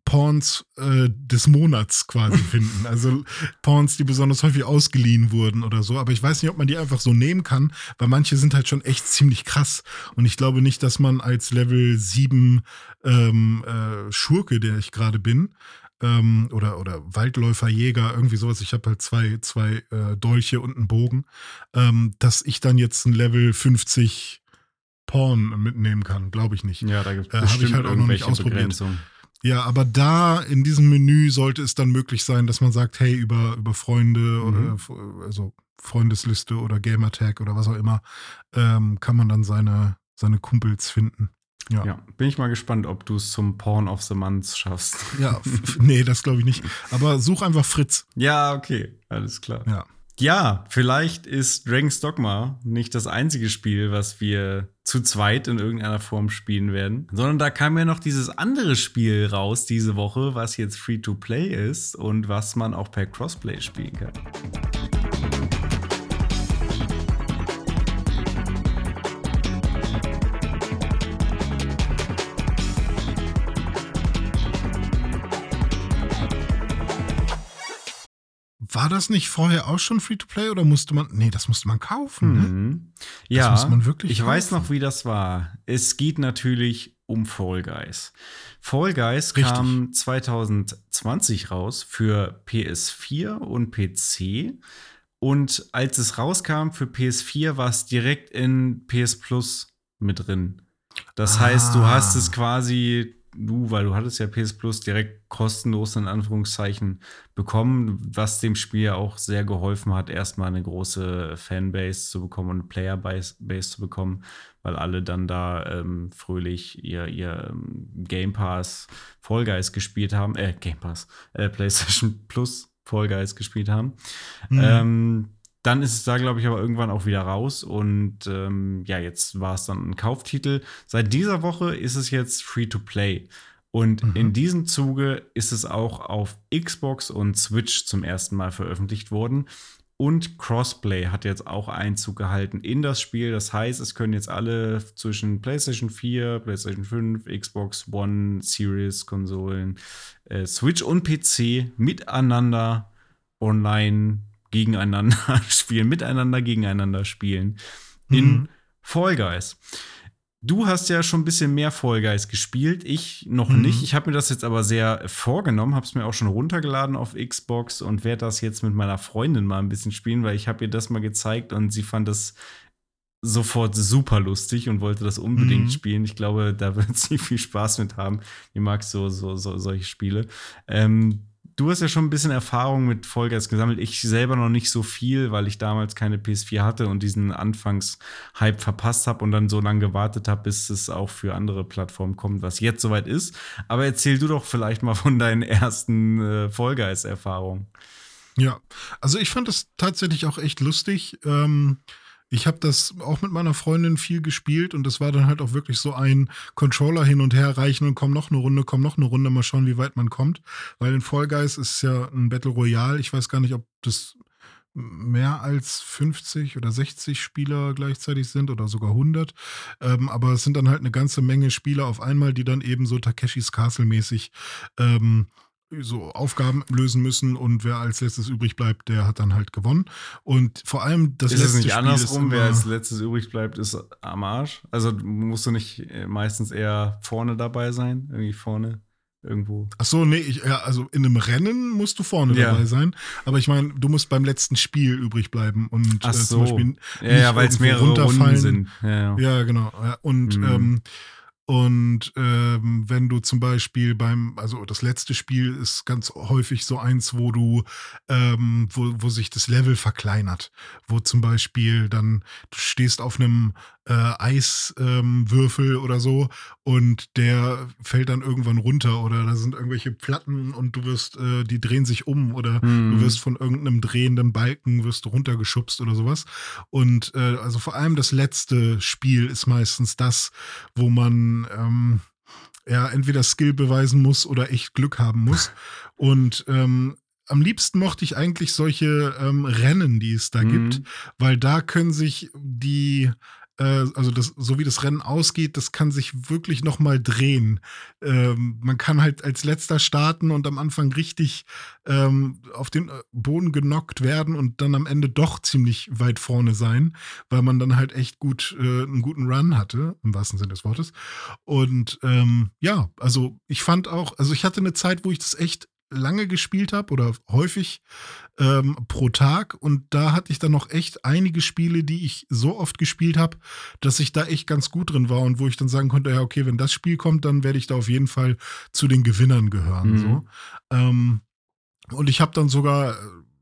S2: Porns äh, des Monats quasi finden. Also Porns, die besonders häufig ausgeliehen wurden oder so. Aber ich weiß nicht, ob man die einfach so nehmen kann, weil manche sind halt schon echt ziemlich krass. Und ich glaube nicht, dass man als Level 7 ähm, äh, Schurke, der ich gerade bin, ähm, oder, oder Waldläuferjäger, irgendwie sowas. Ich habe halt zwei, zwei äh, Dolche und einen Bogen, ähm, dass ich dann jetzt ein Level 50 Porn mitnehmen kann, glaube ich nicht.
S1: Ja, da gibt es
S2: äh, bestimmt halt auch noch nicht ausprobiert. Ja, aber da in diesem Menü sollte es dann möglich sein, dass man sagt, hey, über, über Freunde mhm. oder also Freundesliste oder Gamertag oder was auch immer, ähm, kann man dann seine, seine Kumpels finden.
S1: Ja. ja. bin ich mal gespannt, ob du es zum Porn of the Month schaffst.
S2: Ja, nee, das glaube ich nicht. Aber such einfach Fritz.
S1: Ja, okay, alles klar.
S2: Ja.
S1: Ja, vielleicht ist Dragon's Dogma nicht das einzige Spiel, was wir zu zweit in irgendeiner Form spielen werden, sondern da kam ja noch dieses andere Spiel raus diese Woche, was jetzt Free-to-Play ist und was man auch per Crossplay spielen kann.
S2: War das nicht vorher auch schon Free-to-Play oder musste man. Nee, das musste man kaufen. Ne?
S1: Mhm. Ja, das man wirklich ich kaufen. weiß noch, wie das war. Es geht natürlich um Fall Guys. Fall Guys Richtig. kam 2020 raus für PS4 und PC. Und als es rauskam für PS4, war es direkt in PS Plus mit drin. Das ah. heißt, du hast es quasi du, weil du hattest ja PS Plus direkt kostenlos in Anführungszeichen bekommen, was dem Spiel ja auch sehr geholfen hat, erstmal eine große Fanbase zu bekommen und eine Playerbase zu bekommen, weil alle dann da ähm, fröhlich ihr, ihr ähm, Game Pass Fall Guys gespielt haben, äh, Game Pass, äh, PlayStation Plus Fall Guys gespielt haben. Mhm. Ähm, dann ist es da, glaube ich, aber irgendwann auch wieder raus. Und ähm, ja, jetzt war es dann ein Kauftitel. Seit dieser Woche ist es jetzt Free-to-Play. Und mhm. in diesem Zuge ist es auch auf Xbox und Switch zum ersten Mal veröffentlicht worden. Und Crossplay hat jetzt auch Einzug gehalten in das Spiel. Das heißt, es können jetzt alle zwischen PlayStation 4, PlayStation 5, Xbox One, Series, Konsolen, äh, Switch und PC miteinander online gegeneinander spielen, miteinander gegeneinander spielen in mhm. Fall Guys. Du hast ja schon ein bisschen mehr Fall Guys gespielt, ich noch mhm. nicht. Ich habe mir das jetzt aber sehr vorgenommen, habe es mir auch schon runtergeladen auf Xbox und werde das jetzt mit meiner Freundin mal ein bisschen spielen, weil ich habe ihr das mal gezeigt und sie fand das sofort super lustig und wollte das unbedingt mhm. spielen. Ich glaube, da wird sie viel Spaß mit haben. Die mag so, so, so solche Spiele. Ähm, du hast ja schon ein bisschen Erfahrung mit Vollgas gesammelt. Ich selber noch nicht so viel, weil ich damals keine PS4 hatte und diesen Anfangshype verpasst habe und dann so lange gewartet habe, bis es auch für andere Plattformen kommt, was jetzt soweit ist. Aber erzähl du doch vielleicht mal von deinen ersten äh, Vollgeist-Erfahrungen.
S2: Ja, also ich fand das tatsächlich auch echt lustig. Ähm ich habe das auch mit meiner Freundin viel gespielt und das war dann halt auch wirklich so ein Controller hin und her reichen und komm noch eine Runde, komm noch eine Runde, mal schauen, wie weit man kommt. Weil in Fall Guys ist ja ein Battle Royale. Ich weiß gar nicht, ob das mehr als 50 oder 60 Spieler gleichzeitig sind oder sogar 100. Ähm, aber es sind dann halt eine ganze Menge Spieler auf einmal, die dann eben so Takeshis Castle mäßig ähm, so Aufgaben lösen müssen und wer als letztes übrig bleibt, der hat dann halt gewonnen. Und vor allem das
S1: ist letzte es nicht Spiel andersrum, wer als letztes übrig bleibt, ist am Arsch. Also musst du nicht äh, meistens eher vorne dabei sein, irgendwie vorne irgendwo.
S2: Ach so, nee, ich, ja, also in einem Rennen musst du vorne ja. dabei sein, aber ich meine, du musst beim letzten Spiel übrig bleiben und
S1: Ach äh, zum Beispiel ja, ja weil es mehrere Runden sind.
S2: Ja, ja. genau. Und mhm. ähm, und ähm, wenn du zum Beispiel beim, also das letzte Spiel ist ganz häufig so eins, wo du, ähm, wo, wo sich das Level verkleinert, wo zum Beispiel dann, du stehst auf einem äh, Eiswürfel ähm, oder so und der fällt dann irgendwann runter oder da sind irgendwelche Platten und du wirst, äh, die drehen sich um oder hm. du wirst von irgendeinem drehenden Balken wirst du runtergeschubst oder sowas. Und äh, also vor allem das letzte Spiel ist meistens das, wo man ähm, ja entweder Skill beweisen muss oder echt Glück haben muss. Und ähm, am liebsten mochte ich eigentlich solche ähm, Rennen, die es da mhm. gibt, weil da können sich die also das, so wie das Rennen ausgeht, das kann sich wirklich nochmal drehen. Ähm, man kann halt als letzter starten und am Anfang richtig ähm, auf den äh, Boden genockt werden und dann am Ende doch ziemlich weit vorne sein, weil man dann halt echt gut äh, einen guten Run hatte, im wahrsten Sinne des Wortes. Und ähm, ja, also ich fand auch, also ich hatte eine Zeit, wo ich das echt lange gespielt habe oder häufig ähm, pro Tag. Und da hatte ich dann noch echt einige Spiele, die ich so oft gespielt habe, dass ich da echt ganz gut drin war und wo ich dann sagen konnte, ja, okay, wenn das Spiel kommt, dann werde ich da auf jeden Fall zu den Gewinnern gehören. Mhm. So. Ähm, und ich habe dann sogar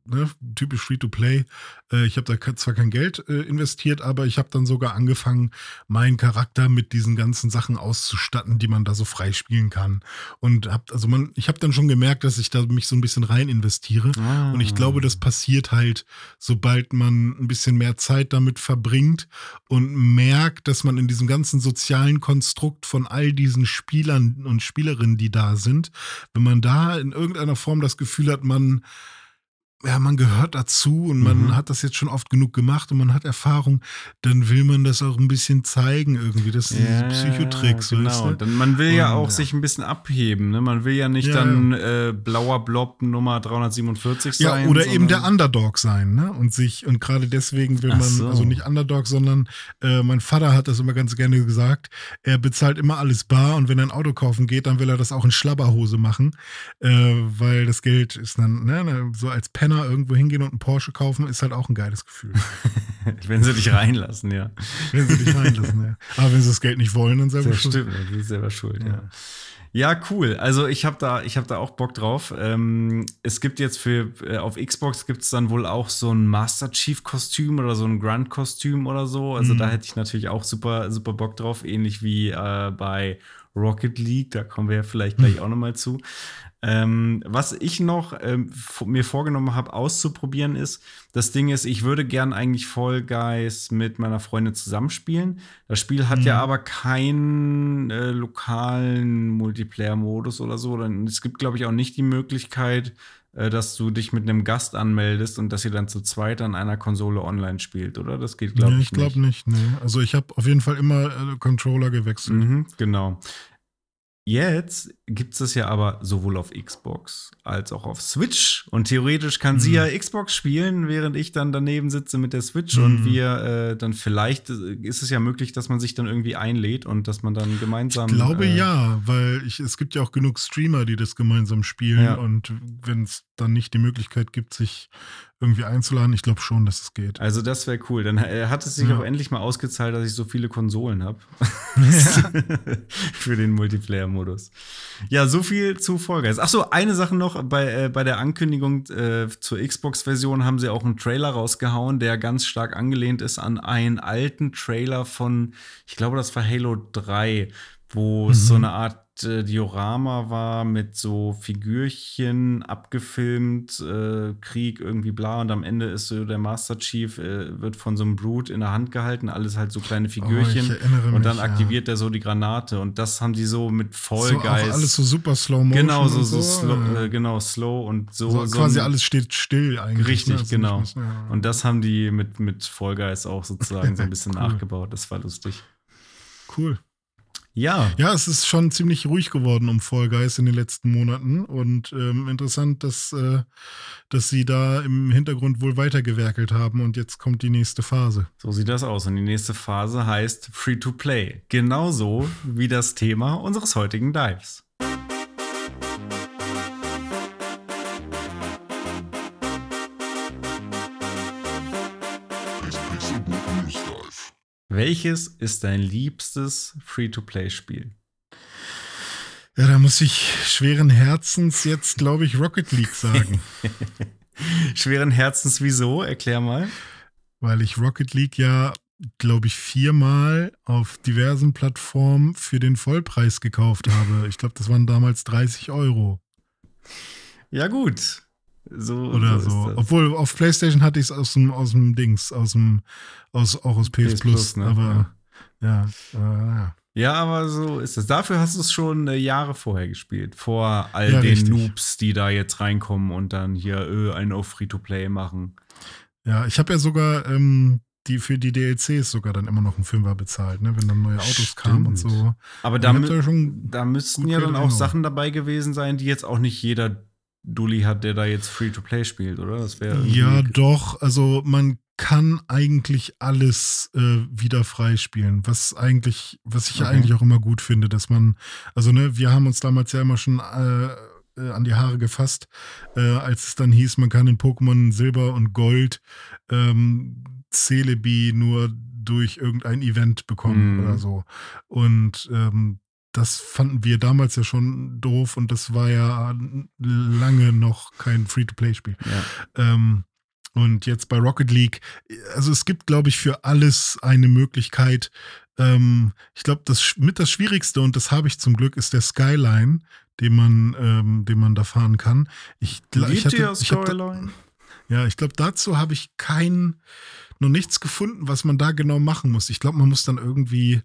S2: ne, typisch Free-to-Play. Äh, ich habe da zwar kein Geld äh, investiert, aber ich habe dann sogar angefangen, meinen Charakter mit diesen ganzen Sachen auszustatten, die man da so frei spielen kann. Und hab, also man, ich habe dann schon gemerkt, dass ich da mich so ein bisschen rein investiere. Ah. Und ich glaube, das passiert halt, sobald man ein bisschen mehr Zeit damit verbringt und merkt, dass man in diesem ganzen sozialen Konstrukt von all diesen Spielern und Spielerinnen, die da sind, wenn man da in irgendeiner Form das Gefühl hat, man ja, man gehört dazu und man mhm. hat das jetzt schon oft genug gemacht und man hat Erfahrung, dann will man das auch ein bisschen zeigen irgendwie. Das sind ja, Psychotricks,
S1: genau. weißt du? Dann, man will und, ja auch ja. sich ein bisschen abheben. Ne? Man will ja nicht ja, dann äh, blauer Blob Nummer 347 sein.
S2: Ja, oder eben der Underdog sein. Ne? Und sich, und gerade deswegen will man, so. also nicht Underdog, sondern äh, mein Vater hat das immer ganz gerne gesagt, er bezahlt immer alles bar und wenn er ein Auto kaufen geht, dann will er das auch in Schlabberhose machen, äh, weil das Geld ist dann ne, ne so als Penner Penner irgendwo hingehen und einen Porsche kaufen, ist halt auch ein geiles Gefühl.
S1: wenn sie dich reinlassen, ja.
S2: wenn sie dich reinlassen, ja. Aber wenn sie das Geld nicht wollen, dann selber
S1: das schuld. Stimmt, dann sind selber schuld, ja. ja. Ja, cool. Also ich habe da, ich habe da auch Bock drauf. Ähm, es gibt jetzt für äh, auf Xbox gibt es dann wohl auch so ein Master Chief Kostüm oder so ein Grunt Kostüm oder so. Also mhm. da hätte ich natürlich auch super, super Bock drauf, ähnlich wie äh, bei Rocket League. Da kommen wir ja vielleicht gleich auch noch mal zu. Ähm, was ich noch ähm, mir vorgenommen habe auszuprobieren ist, das Ding ist, ich würde gern eigentlich Fall Guys mit meiner Freundin zusammenspielen. Das Spiel hat mhm. ja aber keinen äh, lokalen Multiplayer-Modus oder so. Es gibt, glaube ich, auch nicht die Möglichkeit, äh, dass du dich mit einem Gast anmeldest und dass ihr dann zu zweit an einer Konsole online spielt, oder? Das geht, glaube nee,
S2: ich, ich glaub nicht. Ich glaube nicht, nee. Also ich habe auf jeden Fall immer äh, Controller gewechselt.
S1: Mhm, genau. Jetzt gibt es das ja aber sowohl auf Xbox als auch auf Switch. Und theoretisch kann mhm. sie ja Xbox spielen, während ich dann daneben sitze mit der Switch. Mhm. Und wir äh, dann vielleicht äh, ist es ja möglich, dass man sich dann irgendwie einlädt und dass man dann gemeinsam.
S2: Ich glaube äh, ja, weil ich, es gibt ja auch genug Streamer, die das gemeinsam spielen. Ja. Und wenn es dann nicht die Möglichkeit gibt, sich irgendwie einzuladen. Ich glaube schon, dass es geht.
S1: Also das wäre cool. Dann äh, hat es sich ja. auch endlich mal ausgezahlt, dass ich so viele Konsolen habe. Für den Multiplayer-Modus. Ja, so viel zu Fall Guys. Achso, eine Sache noch. Bei, äh, bei der Ankündigung äh, zur Xbox-Version haben sie auch einen Trailer rausgehauen, der ganz stark angelehnt ist an einen alten Trailer von, ich glaube, das war Halo 3 wo mhm. es so eine Art äh, Diorama war mit so Figürchen abgefilmt, äh, Krieg irgendwie bla und am Ende ist so der Master Chief äh, wird von so einem Brute in der Hand gehalten, alles halt so kleine oh, Figürchen oh, und dann mich, aktiviert ja. er so die Granate und das haben die so mit Vollgeist. So
S2: alles so super slow motion.
S1: Genau, so, so, so slow, äh, genau, slow und so.
S2: so quasi alles steht still eigentlich.
S1: Richtig, ne? genau. Muss, ja. Und das haben die mit, mit Vollgeist auch sozusagen so ein bisschen cool. nachgebaut. Das war lustig.
S2: Cool.
S1: Ja.
S2: Ja, es ist schon ziemlich ruhig geworden um Fall Guys in den letzten Monaten und ähm, interessant, dass, äh, dass sie da im Hintergrund wohl weitergewerkelt haben und jetzt kommt die nächste Phase.
S1: So sieht das aus und die nächste Phase heißt Free to Play. Genauso wie das Thema unseres heutigen Dives. Welches ist dein liebstes Free-to-Play-Spiel?
S2: Ja, da muss ich schweren Herzens jetzt, glaube ich, Rocket League sagen.
S1: schweren Herzens wieso? Erklär mal.
S2: Weil ich Rocket League ja, glaube ich, viermal auf diversen Plattformen für den Vollpreis gekauft habe. Ich glaube, das waren damals 30 Euro.
S1: Ja, gut. So,
S2: Oder so. so. Obwohl auf PlayStation hatte ich es aus dem, aus dem Dings, aus dem, aus, auch aus PS, PS Plus, ne? aber ja. Ja,
S1: ja. ja, aber so ist es. Dafür hast du es schon äh, Jahre vorher gespielt. Vor all ja, den richtig. Noobs, die da jetzt reinkommen und dann hier öh, einen auf Free-to-Play machen.
S2: Ja, ich habe ja sogar ähm, die für die DLCs sogar dann immer noch einen Fünfer bezahlt, ne? wenn dann neue Autos kamen und so.
S1: Aber da, da, da müssten ja dann auch Sachen dabei gewesen sein, die jetzt auch nicht jeder Dulli hat, der da jetzt Free-to-Play spielt, oder? Das
S2: wäre Ja, doch. Also man kann eigentlich alles äh, wieder freispielen, was eigentlich, was ich okay. eigentlich auch immer gut finde, dass man, also ne, wir haben uns damals ja immer schon äh, äh, an die Haare gefasst, äh, als es dann hieß, man kann in Pokémon Silber und Gold ähm, Celebi nur durch irgendein Event bekommen mm. oder so. Und ähm, das fanden wir damals ja schon doof und das war ja lange noch kein Free-to-Play-Spiel. Ja. Ähm, und jetzt bei Rocket League, also es gibt, glaube ich, für alles eine Möglichkeit. Ähm, ich glaube, das mit das Schwierigste, und das habe ich zum Glück, ist der Skyline, den man, ähm, den man da fahren kann. Ich, ich hatte, ich Skyline? ja, ich glaube, dazu habe ich kein, noch nichts gefunden, was man da genau machen muss. Ich glaube, man muss dann irgendwie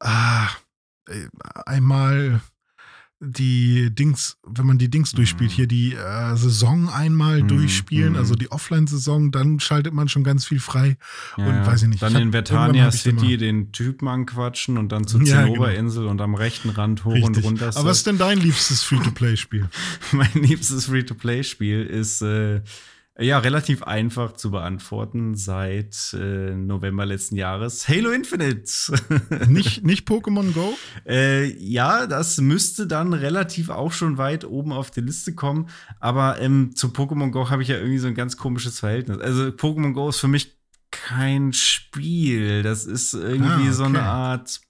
S2: ah, einmal die Dings, wenn man die Dings durchspielt, hier die äh, Saison einmal mhm. durchspielen, also mhm. die Offline-Saison, dann schaltet man schon ganz viel frei.
S1: Ja, und weiß ich nicht. Dann ich in Vertania City den Typen anquatschen und dann zur ja, Zinnoberinsel genau. und am rechten Rand hoch Richtig. und runter.
S2: Aber was ist denn dein liebstes Free-to-Play-Spiel?
S1: mein liebstes Free-to-Play-Spiel ist äh, ja, relativ einfach zu beantworten seit äh, November letzten Jahres. Halo Infinite.
S2: nicht nicht Pokémon Go?
S1: Äh, ja, das müsste dann relativ auch schon weit oben auf die Liste kommen. Aber ähm, zu Pokémon Go habe ich ja irgendwie so ein ganz komisches Verhältnis. Also Pokémon Go ist für mich kein Spiel. Das ist irgendwie ah, okay. so eine Art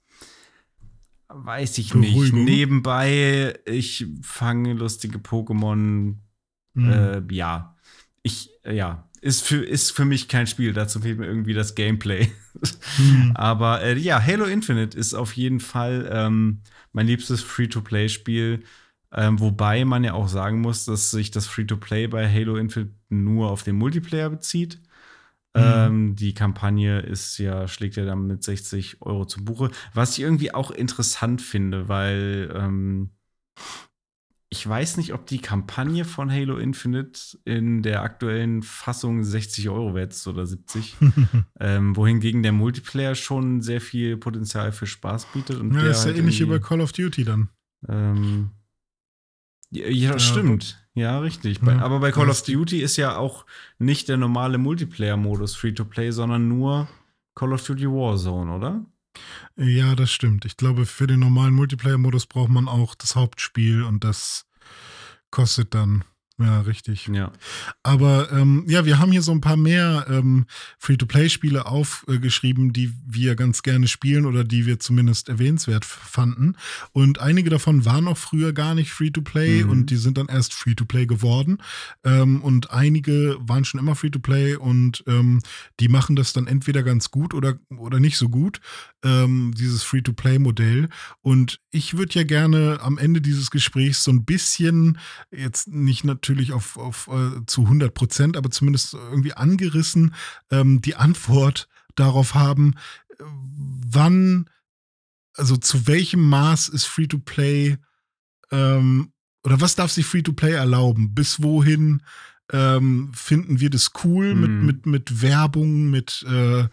S1: weiß ich Beruhigung. nicht. Nebenbei, ich fange lustige Pokémon. Mhm. Äh, ja ich, ja, ist für, ist für mich kein Spiel. Dazu fehlt mir irgendwie das Gameplay. Mhm. Aber äh, ja, Halo Infinite ist auf jeden Fall ähm, mein liebstes Free-to-Play-Spiel. Ähm, wobei man ja auch sagen muss, dass sich das Free-to-Play bei Halo Infinite nur auf den Multiplayer bezieht. Mhm. Ähm, die Kampagne ist ja, schlägt ja dann mit 60 Euro zu Buche. Was ich irgendwie auch interessant finde, weil ähm, ich weiß nicht, ob die Kampagne von Halo Infinite in der aktuellen Fassung 60 Euro wert ist oder 70. ähm, wohingegen der Multiplayer schon sehr viel Potenzial für Spaß bietet. Und
S2: ja,
S1: der
S2: ist ja halt ähnlich wie bei Call of Duty dann.
S1: Ähm, ja, ja, stimmt. Ja, richtig. Ja, aber bei Call of Duty ist ja auch nicht der normale Multiplayer-Modus Free-to-Play, sondern nur Call of Duty Warzone, oder?
S2: Ja, das stimmt. Ich glaube, für den normalen Multiplayer-Modus braucht man auch das Hauptspiel und das kostet dann ja, richtig.
S1: Ja.
S2: Aber ähm, ja, wir haben hier so ein paar mehr ähm, Free-to-Play-Spiele aufgeschrieben, die wir ganz gerne spielen oder die wir zumindest erwähnenswert fanden. Und einige davon waren auch früher gar nicht Free-to-Play mhm. und die sind dann erst Free-to-Play geworden. Ähm, und einige waren schon immer Free-to-Play und ähm, die machen das dann entweder ganz gut oder, oder nicht so gut, ähm, dieses Free-to-Play-Modell. Und ich würde ja gerne am Ende dieses Gesprächs so ein bisschen, jetzt nicht natürlich natürlich auf, auf äh, zu 100 Prozent, aber zumindest irgendwie angerissen, ähm, die Antwort darauf haben, äh, wann, also zu welchem Maß ist Free-to-Play ähm, oder was darf sich Free-to-Play erlauben? Bis wohin ähm, finden wir das cool mhm. mit, mit, mit Werbung, mit äh,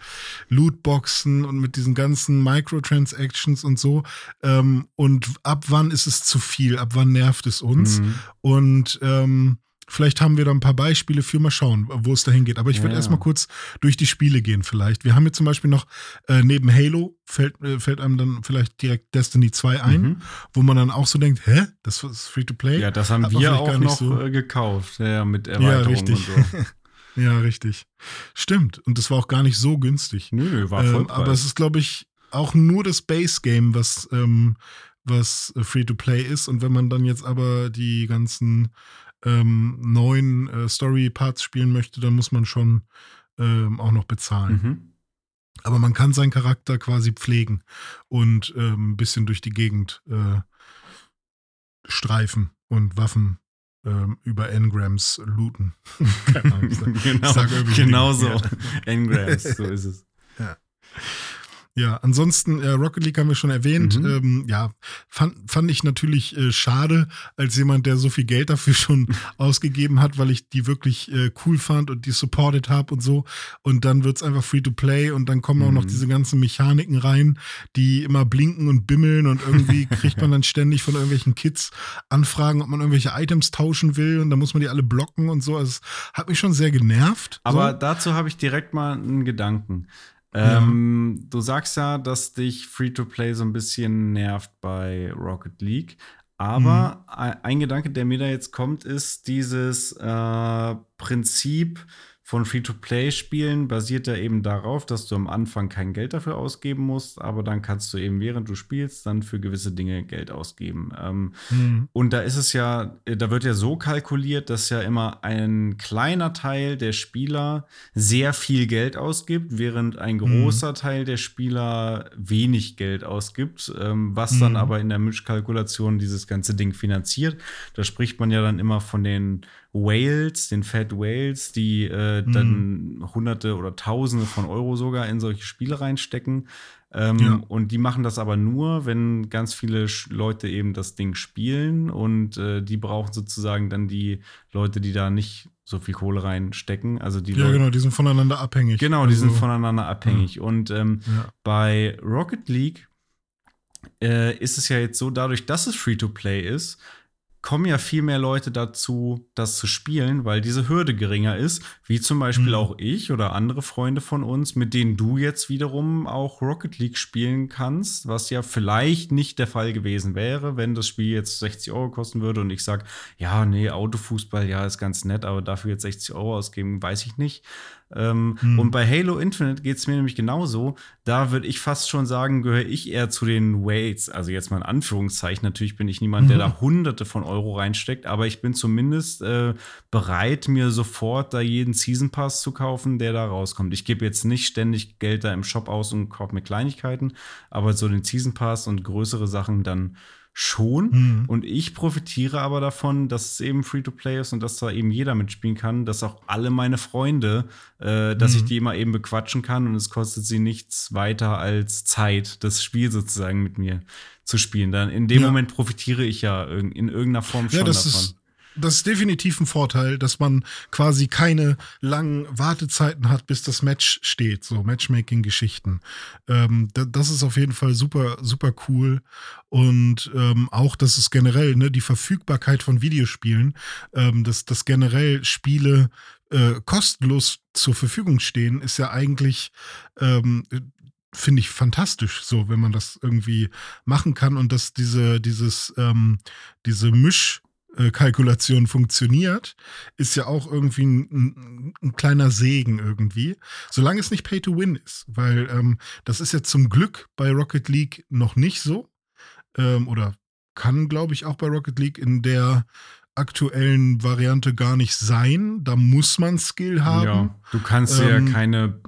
S2: Lootboxen und mit diesen ganzen Microtransactions und so. Ähm, und ab wann ist es zu viel? Ab wann nervt es uns? Mhm. Und ähm, Vielleicht haben wir da ein paar Beispiele für mal schauen, wo es dahin geht. Aber ich würde ja. erstmal kurz durch die Spiele gehen, vielleicht. Wir haben hier zum Beispiel noch äh, neben Halo fällt, äh, fällt einem dann vielleicht direkt Destiny 2 ein, mhm. wo man dann auch so denkt, hä? Das ist free to play?
S1: Ja, das haben Hat wir auch noch so. Äh, gekauft, ja, mit Erweiterung ja, richtig. und so.
S2: ja, richtig. Stimmt. Und das war auch gar nicht so günstig.
S1: Nö, war voll. Ähm,
S2: aber es ist, glaube ich, auch nur das Base Game, was, ähm, was äh, free to play ist. Und wenn man dann jetzt aber die ganzen ähm, neuen äh, Story-Parts spielen möchte, dann muss man schon ähm, auch noch bezahlen. Mhm. Aber man kann seinen Charakter quasi pflegen und ähm, ein bisschen durch die Gegend äh, streifen und Waffen ähm, über Engrams looten.
S1: genau, genau so. Engrams, so ist es.
S2: Ja. Ja, ansonsten äh, Rocket League haben wir schon erwähnt.
S1: Mhm.
S2: Ähm, ja, fand, fand ich natürlich äh, schade, als jemand, der so viel Geld dafür schon ausgegeben hat, weil ich die wirklich äh, cool fand und die supported habe und so. Und dann wird's einfach free to play und dann kommen auch noch
S1: Mhm.
S2: diese ganzen Mechaniken rein, die immer blinken und bimmeln und irgendwie kriegt man dann ständig von irgendwelchen Kids Anfragen, ob man irgendwelche Items tauschen will und dann muss man die alle blocken und so. Also es hat mich schon sehr genervt.
S1: Aber
S2: so.
S1: dazu habe ich direkt mal einen Gedanken. Ähm, Du sagst ja, dass dich Free-to-Play so ein bisschen nervt bei Rocket League. Aber
S2: Mhm.
S1: ein ein Gedanke, der mir da jetzt kommt, ist dieses äh, Prinzip von Free-to-Play-Spielen basiert ja eben darauf, dass du am Anfang kein Geld dafür ausgeben musst, aber dann kannst du eben, während du spielst, dann für gewisse Dinge Geld ausgeben. Ähm,
S2: Hm.
S1: und da ist es ja, äh, da wird ja so kalkuliert, dass ja immer ein kleiner Teil der Spieler sehr viel Geld ausgibt, während ein großer Teil der Spieler wenig Geld ausgibt, ähm, was dann
S2: Mhm.
S1: aber in der Mischkalkulation dieses ganze Ding finanziert. Da spricht man ja dann immer von den Whales, den Fat Whales, die äh, dann Hunderte oder Tausende von Euro sogar in solche Spiele reinstecken. Ähm,
S2: Ja.
S1: Und die machen das aber nur, wenn ganz viele Leute eben das Ding spielen und äh, die brauchen sozusagen dann die Leute, die da nicht so viel Kohle reinstecken. Also die
S2: Ja,
S1: Leute,
S2: genau, die sind voneinander abhängig.
S1: Genau, die sind
S2: Also,
S1: voneinander abhängig. Und ähm,
S2: Ja.
S1: bei Rocket League äh, ist es ja jetzt so, dadurch, dass es Free-to-Play ist, kommen ja viel mehr Leute dazu, das zu spielen, weil diese Hürde geringer ist, wie zum Beispiel
S2: Mhm.
S1: auch ich oder andere Freunde von uns, mit denen du jetzt wiederum auch Rocket League spielen kannst, was ja vielleicht nicht der Fall gewesen wäre, wenn das Spiel jetzt 60 Euro kosten würde und ich sag, ja, nee, Autofußball, ja, ist ganz nett, aber dafür jetzt 60 Euro ausgeben, weiß ich nicht. Ähm,
S2: Hm.
S1: Und bei Halo Infinite geht es mir nämlich genauso. Da würde ich fast schon sagen, gehöre ich eher zu den Whales. Also jetzt mal in Anführungszeichen. Natürlich bin ich niemand, der
S2: Mhm.
S1: da hunderte von Euro reinsteckt, aber ich bin zumindest äh, bereit, mir sofort da jeden Season Pass zu kaufen, der da rauskommt. Ich gebe jetzt nicht ständig Geld da im Shop aus und kaufe mir Kleinigkeiten, aber so den Season Pass und größere Sachen dann schon.
S2: Mhm.
S1: Und ich profitiere aber davon, dass es eben Free-to-Play ist und dass da eben jeder mitspielen kann, dass auch alle meine Freunde, äh, dass
S2: Mhm.
S1: ich die immer eben bequatschen kann und es kostet sie nichts weiter als Zeit, das Spiel sozusagen mit mir zu spielen. Dann in dem
S2: Ja.
S1: Moment profitiere ich ja in irgendeiner Form schon
S2: Ja,
S1: davon.
S2: ist, das ist definitiv ein Vorteil, dass man quasi keine langen Wartezeiten hat, bis das Match steht. So Matchmaking-Geschichten. Ähm, da, das ist auf jeden Fall super, super cool. Und ähm, auch, dass es generell, ne, die Verfügbarkeit von Videospielen, ähm, dass, dass generell Spiele äh, kostenlos zur Verfügung stehen, ist ja eigentlich ähm, finde ich fantastisch, so wenn man das irgendwie machen kann und dass diese dieses ähm, diese Misch Kalkulation funktioniert, ist ja auch irgendwie ein, ein, ein kleiner Segen irgendwie, solange es nicht Pay to Win ist, weil ähm, das ist ja zum Glück bei Rocket League noch nicht so ähm, oder kann, glaube ich, auch bei Rocket League in der aktuellen Variante gar nicht sein. Da muss man Skill haben.
S1: Ja, du kannst
S2: Ähm,
S1: ja keine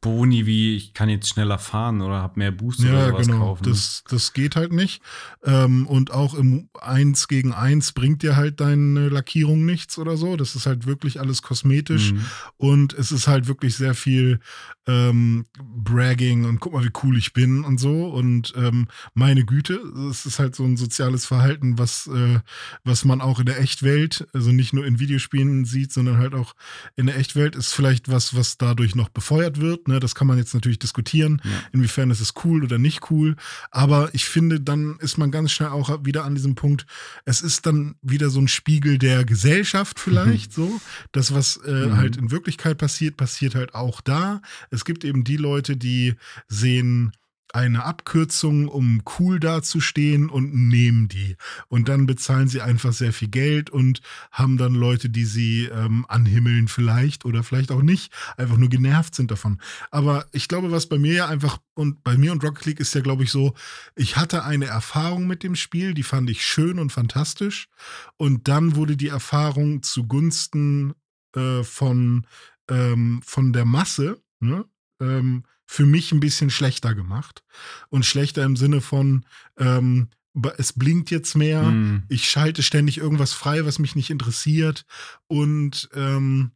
S1: Boni wie ich kann jetzt schneller fahren oder habe mehr Boost oder
S2: Ja,
S1: sowas
S2: genau.
S1: kaufen.
S2: Das, das geht halt nicht. Ähm, und auch im 1 gegen 1 bringt dir halt deine Lackierung nichts oder so. Das ist halt wirklich alles kosmetisch.
S1: Mhm.
S2: Und es ist halt wirklich sehr viel ähm, Bragging und guck mal, wie cool ich bin und so. Und ähm, meine Güte, es ist halt so ein soziales Verhalten, was, äh, was man auch in der Echtwelt, also nicht nur in Videospielen sieht, sondern halt auch in der Echtwelt, ist vielleicht was, was dadurch noch befeuert wird. Ne? Das kann man jetzt natürlich diskutieren,
S1: Ja.
S2: inwiefern ist es cool oder nicht cool. Aber ich finde, dann ist man ganz schnell auch wieder an diesem Punkt, es ist dann wieder so ein Spiegel der Gesellschaft vielleicht so. Das, was äh,
S1: Mhm.
S2: halt in Wirklichkeit passiert, passiert halt auch da. Es gibt eben die Leute, die sehen eine Abkürzung, um cool dazustehen und nehmen die. Und dann bezahlen sie einfach sehr viel Geld und haben dann Leute, die sie ähm, anhimmeln vielleicht oder vielleicht auch nicht, einfach nur genervt sind davon. Aber ich glaube, was bei mir ja einfach und bei mir und Rocket League ist ja, glaube ich, so, ich hatte eine Erfahrung mit dem Spiel, die fand ich schön und fantastisch. Und dann wurde die Erfahrung zugunsten äh, von, ähm, von der Masse, ne? ähm, für mich ein bisschen schlechter gemacht. Und schlechter im Sinne von, ähm, es blinkt jetzt mehr,
S1: Mhm.
S2: ich schalte ständig irgendwas frei, was mich nicht interessiert. Und ähm,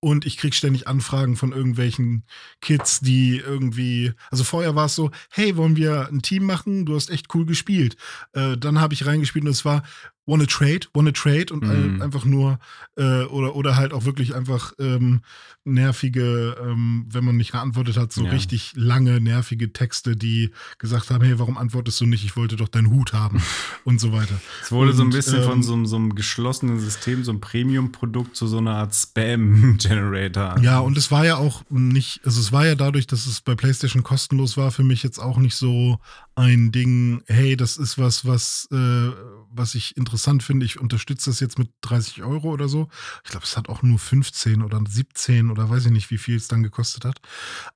S2: und ich krieg ständig Anfragen von irgendwelchen Kids, die irgendwie, also vorher war es so, hey, wollen wir ein Team machen? Du hast echt cool gespielt. Äh, dann habe ich reingespielt und es war, wanna trade, wanna trade und
S1: Mhm.
S2: einfach nur äh, oder oder halt auch wirklich einfach ähm, nervige, ähm, wenn man nicht geantwortet hat, so
S1: Ja.
S2: richtig lange nervige Texte, die gesagt haben, hey, warum antwortest du nicht? Ich wollte doch deinen Hut haben und so weiter.
S1: Es wurde so ein
S2: Und,
S1: bisschen von
S2: ähm,
S1: so, einem- so einem geschlossenen System, so einem Premium-Produkt zu so einer Art Spam-Generator.
S2: Ja, und es war ja auch nicht, also es war ja dadurch, dass es bei PlayStation kostenlos war, für mich jetzt auch nicht so ein Ding, hey, das ist was, was, äh, was ich interessant finde. Ich unterstütze das jetzt mit 30 Euro oder so. Ich glaube, es hat auch nur 15 oder 17 oder weiß ich nicht, wie viel es dann gekostet hat.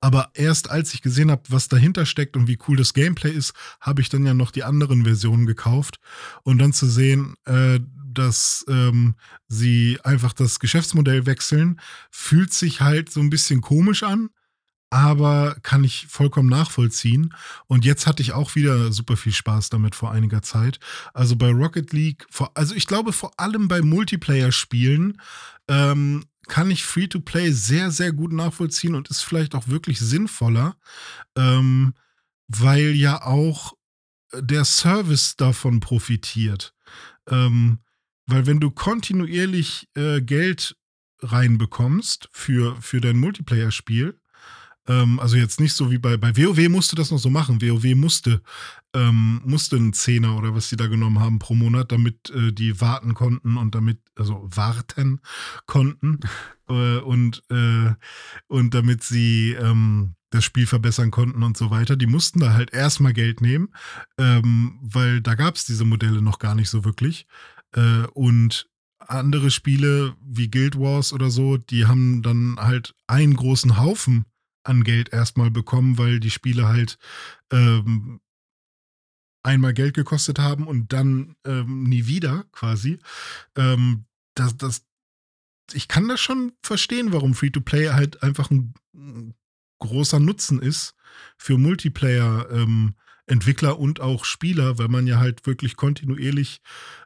S2: Aber erst als ich gesehen habe, was dahinter steckt und wie cool das Gameplay ist, habe ich dann ja noch die anderen Versionen gekauft. Und dann zu sehen, äh, dass ähm, sie einfach das Geschäftsmodell wechseln, fühlt sich halt so ein bisschen komisch an, aber kann ich vollkommen nachvollziehen. Und jetzt hatte ich auch wieder super viel Spaß damit vor einiger Zeit. Also bei Rocket League, also ich glaube vor allem bei Multiplayer-Spielen ähm, kann ich Free-to-Play sehr, sehr gut nachvollziehen und ist vielleicht auch wirklich sinnvoller, ähm, weil ja auch der Service davon profitiert. Ähm, weil wenn du kontinuierlich äh, Geld reinbekommst für, für dein Multiplayer-Spiel, ähm, also jetzt nicht so wie bei, bei WoW musste das noch so machen. WoW musste, ähm, musste einen Zehner oder was sie da genommen haben pro Monat, damit äh, die warten konnten und damit, also warten konnten äh, und, äh, und damit sie ähm, das Spiel verbessern konnten und so weiter. Die mussten da halt erstmal Geld nehmen, ähm, weil da gab es diese Modelle noch gar nicht so wirklich. Äh, und andere Spiele wie Guild Wars oder so, die haben dann halt einen großen Haufen an Geld erstmal bekommen, weil die Spiele halt ähm, einmal Geld gekostet haben und dann ähm, nie wieder quasi. Ähm, das, das, ich kann das schon verstehen, warum Free-to-Play halt einfach ein, großer Nutzen ist für Multiplayer. Ähm, Entwickler und auch Spieler, weil man ja halt wirklich kontinuierlich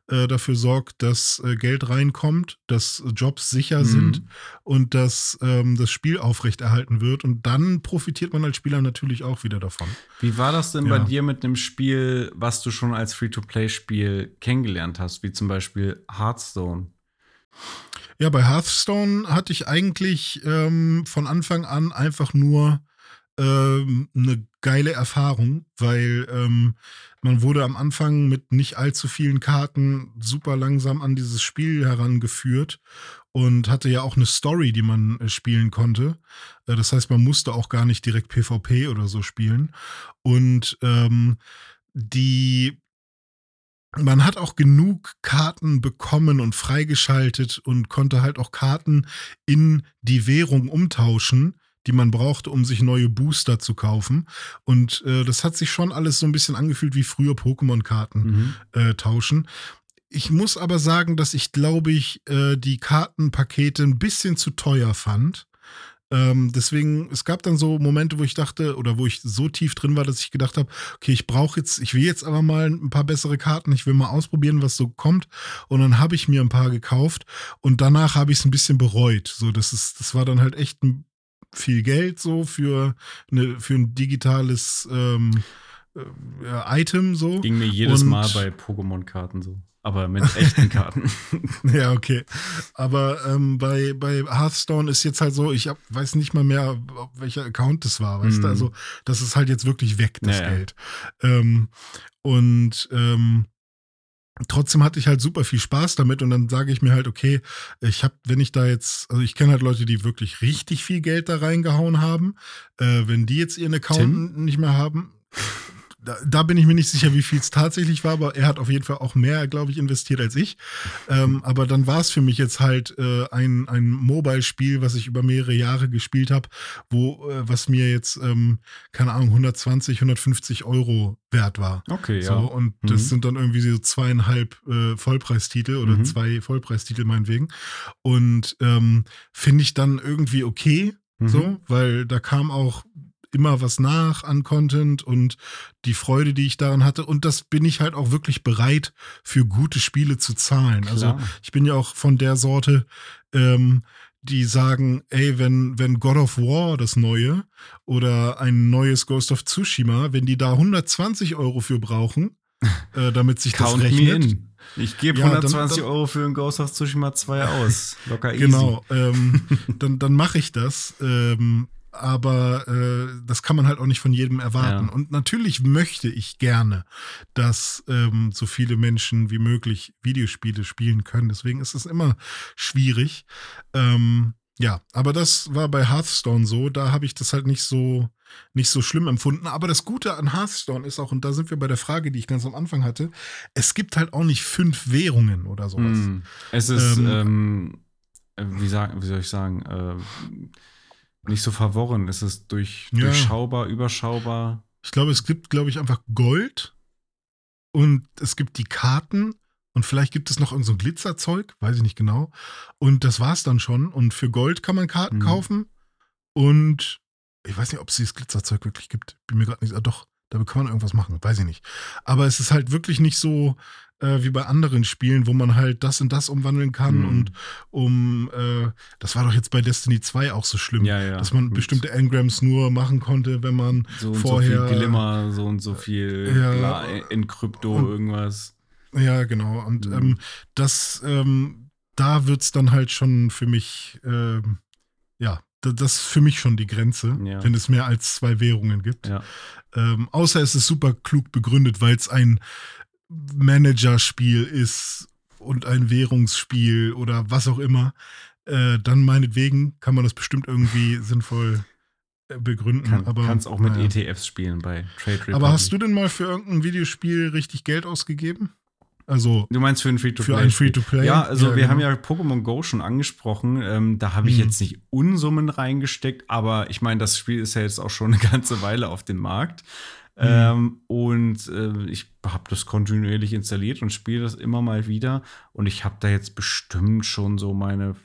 S2: äh, dafür sorgt, dass äh, Geld reinkommt, dass Jobs sicher
S1: Mhm.
S2: sind und dass ähm, das Spiel aufrechterhalten wird. Und dann profitiert man als Spieler natürlich auch wieder davon.
S1: Wie war das denn
S2: Ja.
S1: bei dir mit einem Spiel, was du schon als Free-to-Play-Spiel kennengelernt hast, wie zum Beispiel Hearthstone?
S2: Ja, bei Hearthstone hatte ich eigentlich ähm, von Anfang an einfach nur ähm, eine geile Erfahrung, weil ähm, man wurde am Anfang mit nicht allzu vielen Karten super langsam an dieses Spiel herangeführt und hatte ja auch eine Story, die man äh, spielen konnte. Äh, das heißt, man musste auch gar nicht direkt PvP oder so spielen. Und ähm, die man hat auch genug Karten bekommen und freigeschaltet und konnte halt auch Karten in die Währung umtauschen, die man brauchte, um sich neue Booster zu kaufen. Und äh, das hat sich schon alles so ein bisschen angefühlt wie früher Pokémon-Karten
S1: Mhm.
S2: äh, tauschen. Ich muss aber sagen, dass ich, glaube ich, äh, die Kartenpakete ein bisschen zu teuer fand. Ähm, deswegen, es gab dann so Momente, wo ich dachte, oder wo ich so tief drin war, dass ich gedacht habe, okay, ich brauche jetzt, ich will jetzt aber mal ein paar bessere Karten, ich will mal ausprobieren, was so kommt. Und dann habe ich mir ein paar gekauft und danach habe ich es ein bisschen bereut. So, das ist, das war dann halt echt ein, viel Geld so für, eine, für ein digitales ähm, äh, Item so.
S1: Ging mir jedes
S2: Und-
S1: Mal bei Pokémon-Karten so. Aber mit echten Karten.
S2: Ja, okay. Aber ähm, bei, bei Hearthstone ist jetzt halt so, ich hab, weiß nicht mal mehr, welcher Account das war, weißt du?
S1: Mhm.
S2: Also, das ist halt jetzt wirklich weg, das
S1: Ja, ja.
S2: Geld. Ähm, und ähm, trotzdem hatte ich halt super viel Spaß damit und dann sage ich mir halt, okay, ich habe, wenn ich da jetzt, also ich kenne halt Leute, die wirklich richtig viel Geld da reingehauen haben. Äh, wenn die jetzt ihren Account
S1: Tim?
S2: nicht mehr haben, da, da bin ich mir nicht sicher, wie viel es tatsächlich war, aber er hat auf jeden Fall auch mehr, glaube ich, investiert als ich. Ähm, aber dann war es für mich jetzt halt äh, ein, ein Mobile-Spiel, was ich über mehrere Jahre gespielt habe, wo, äh, was mir jetzt, ähm, keine Ahnung, 120, 150 Euro wert war.
S1: Okay,
S2: So,
S1: ja.
S2: und
S1: Mhm.
S2: das sind dann irgendwie so zweieinhalb äh, Vollpreistitel oder
S1: Mhm.
S2: zwei Vollpreistitel meinetwegen. Und ähm, finde ich dann irgendwie okay,
S1: Mhm.
S2: so, weil da kam auch immer was nach an Content und die Freude, die ich daran hatte. Und das bin ich halt auch wirklich bereit, für gute Spiele zu zahlen. Also
S1: Klar.
S2: ich bin ja auch von der Sorte, ähm, die sagen, ey, wenn, wenn God of War, das neue, oder ein neues Ghost of Tsushima, wenn die da 120 Euro für brauchen, äh, damit sich das rechnet.
S1: Ich gebe ja, 120 dann, dann, Euro für ein Ghost of Tsushima 2 aus. Locker easy.
S2: Genau, ähm, dann, dann mache ich das. Ähm, aber äh, das kann man halt auch nicht von jedem erwarten. Ja. Und natürlich möchte ich gerne, dass ähm, so viele Menschen wie möglich Videospiele spielen können. Deswegen ist es immer schwierig. Ähm, ja, aber das war bei Hearthstone so. Da habe ich das halt nicht so nicht so schlimm empfunden. Aber das Gute an Hearthstone ist auch, und da sind wir bei der Frage, die ich ganz am Anfang hatte, es gibt halt auch nicht fünf Währungen oder sowas. Mm,
S1: es ist, ähm, ähm, äh, wie, sagen, wie soll ich sagen, äh, nicht so verworren. Es ist durch, ja. durchschaubar, überschaubar.
S2: Ich glaube, es gibt, glaube ich, einfach Gold und es gibt die Karten und vielleicht gibt es noch irgend so ein Glitzerzeug, weiß ich nicht genau. Und das war's dann schon. Und für Gold kann man Karten mhm. kaufen und ich weiß nicht, ob es dieses Glitzerzeug wirklich gibt. Bin mir gerade nicht, ah, doch, da kann man irgendwas machen, weiß ich nicht. Aber es ist halt wirklich nicht so, äh, wie bei anderen Spielen, wo man halt das und das umwandeln kann mhm. und um, äh, das war doch jetzt bei Destiny 2 auch so schlimm,
S1: ja, ja,
S2: dass man gut. bestimmte Engrams nur machen konnte, wenn man
S1: so und
S2: vorher.
S1: So viel Glimmer, so und so viel ja, in Krypto, und, irgendwas.
S2: Ja, genau. Und mhm. ähm, das, ähm, da wird es dann halt schon für mich, ähm, ja, das ist für mich schon die Grenze, ja. wenn es mehr als zwei Währungen gibt.
S1: Ja.
S2: Ähm, außer es ist super klug begründet, weil es ein Managerspiel ist und ein Währungsspiel oder was auch immer, äh, dann meinetwegen kann man das bestimmt irgendwie sinnvoll äh, begründen. Kann,
S1: aber kannst auch mit naja. ETFs spielen bei Trade Republic.
S2: Aber hast du denn mal für irgendein Videospiel richtig Geld ausgegeben? Also
S1: du meinst für ein Free-to-Play?
S2: Für ein Free-to-Play?
S1: Ja, also ja, wir genau. haben ja Pokémon Go schon angesprochen. Ähm, da habe ich mhm. jetzt nicht Unsummen reingesteckt, aber ich meine, das Spiel ist ja jetzt auch schon eine ganze Weile auf dem Markt. Mhm. Ähm, und äh, ich habe das kontinuierlich installiert und spiele das immer mal wieder. Und ich habe da jetzt bestimmt schon so meine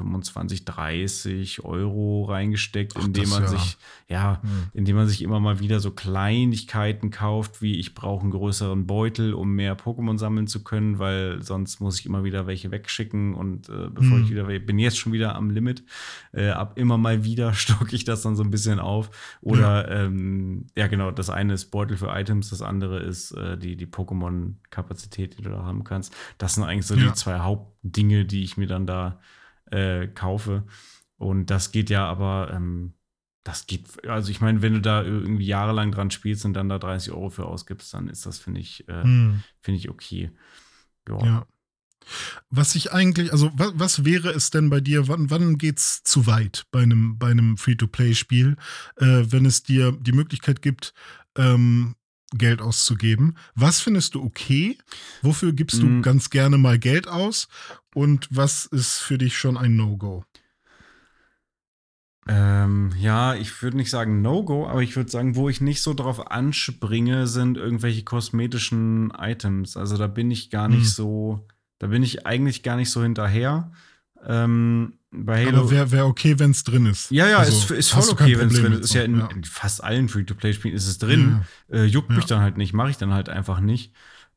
S1: 25, 30 Euro reingesteckt, Ach, indem man ja. sich, ja, hm. indem man sich immer mal wieder so Kleinigkeiten kauft, wie ich brauche einen größeren Beutel, um mehr Pokémon sammeln zu können, weil sonst muss ich immer wieder welche wegschicken und äh, bevor hm. ich wieder bin jetzt schon wieder am Limit, äh, ab immer mal wieder stocke ich das dann so ein bisschen auf. Oder ja, ähm, ja genau, das eine ist Beutel für Items, das andere ist äh, die, die Pokémon-Kapazität, die du da haben kannst. Das sind eigentlich so ja. die zwei Hauptdinge, die ich mir dann da äh, kaufe. Und das geht ja aber, ähm, das geht, also ich meine, wenn du da irgendwie jahrelang dran spielst und dann da 30 Euro für ausgibst, dann ist das, finde ich, äh, hm. finde ich okay.
S2: Ja. ja. Was ich eigentlich, also was, was, wäre es denn bei dir, wann, wann es zu weit bei einem, bei einem Free-to-Play-Spiel, äh, wenn es dir die Möglichkeit gibt, ähm, Geld auszugeben. Was findest du okay? Wofür gibst du mhm. ganz gerne mal Geld aus? Und was ist für dich schon ein No-Go?
S1: Ähm, ja, ich würde nicht sagen No-Go, aber ich würde sagen, wo ich nicht so drauf anspringe, sind irgendwelche kosmetischen Items. Also da bin ich gar nicht mhm. so, da bin ich eigentlich gar nicht so hinterher. Ähm, bei Halo.
S2: Aber wäre wär okay, wenn es drin ist.
S1: Ja, ja, also, ist, ist voll okay, wenn es drin ist. Ist ja in, ja in, fast allen Free-to-Play-Spielen ist es drin. Ja. Äh, juckt ja. mich dann halt nicht, mache ich dann halt einfach nicht.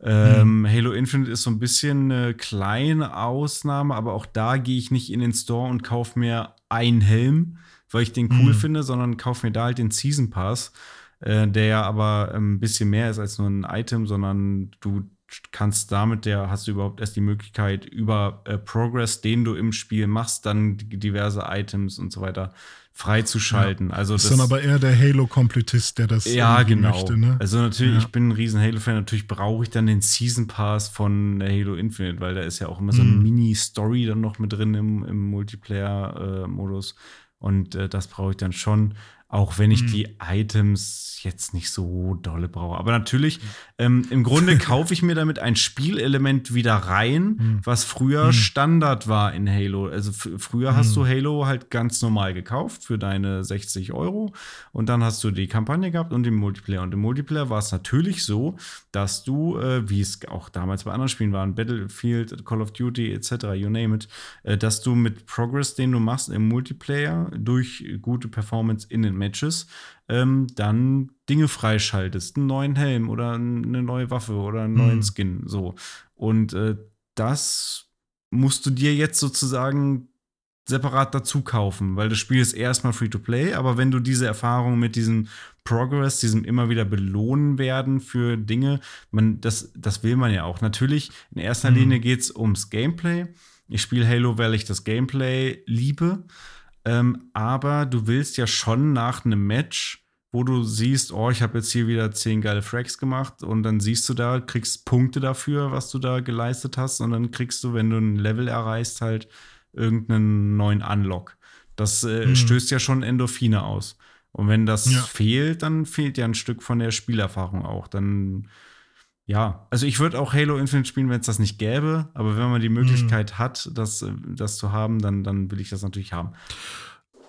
S1: Ähm, mhm. Halo Infinite ist so ein bisschen eine kleine Ausnahme, aber auch da gehe ich nicht in den Store und kaufe mir einen Helm, weil ich den cool mhm. finde, sondern kaufe mir da halt den Season Pass, äh, der ja aber ein bisschen mehr ist als nur ein Item, sondern du kannst damit, der hast du überhaupt erst die Möglichkeit, über äh, Progress, den du im Spiel machst, dann diverse Items und so weiter freizuschalten. Ja. Also
S2: das ist dann aber eher der Halo-Komplettist, der das
S1: ja, genau. möchte. Ne? Also natürlich, ja. ich bin ein riesen Halo-Fan, natürlich brauche ich dann den Season Pass von Halo Infinite, weil da ist ja auch immer so eine mhm. Mini-Story dann noch mit drin im, im Multiplayer-Modus. Äh, und äh, das brauche ich dann schon. Auch wenn ich mhm. die Items jetzt nicht so dolle brauche. Aber natürlich, ähm, im Grunde kaufe ich mir damit ein Spielelement wieder rein, mhm. was früher mhm. Standard war in Halo. Also früher hast du. Halo halt ganz normal gekauft für deine 60 Euro. Und dann hast du die Kampagne gehabt und den Multiplayer. Und im Multiplayer war es natürlich so, dass du, äh, wie es auch damals bei anderen Spielen waren, Battlefield, Call of Duty etc., you name it, äh, dass du mit Progress, den du machst im Multiplayer, durch gute Performance in den Matches, ähm, dann Dinge freischaltest, einen neuen Helm oder eine neue Waffe oder einen neuen mhm. Skin. So. Und äh, das musst du dir jetzt sozusagen separat dazu kaufen, weil das Spiel ist erstmal Free-to-Play, aber wenn du diese Erfahrung mit diesem Progress, diesem immer wieder belohnen werden für Dinge, man, das, das will man ja auch. Natürlich, in erster mhm. Linie geht es ums Gameplay. Ich spiele Halo, weil ich das Gameplay liebe. Ähm, aber du willst ja schon nach einem Match, wo du siehst, oh, ich habe jetzt hier wieder zehn geile Fracks gemacht und dann siehst du da, kriegst Punkte dafür, was du da geleistet hast und dann kriegst du, wenn du ein Level erreichst, halt irgendeinen neuen Unlock. Das äh, mhm. stößt ja schon Endorphine aus. Und wenn das ja. fehlt, dann fehlt ja ein Stück von der Spielerfahrung auch. Dann, ja, also ich würde auch Halo Infinite spielen, wenn es das nicht gäbe, aber wenn man die Möglichkeit mhm. hat, das, äh, das zu haben, dann, dann will ich das natürlich haben.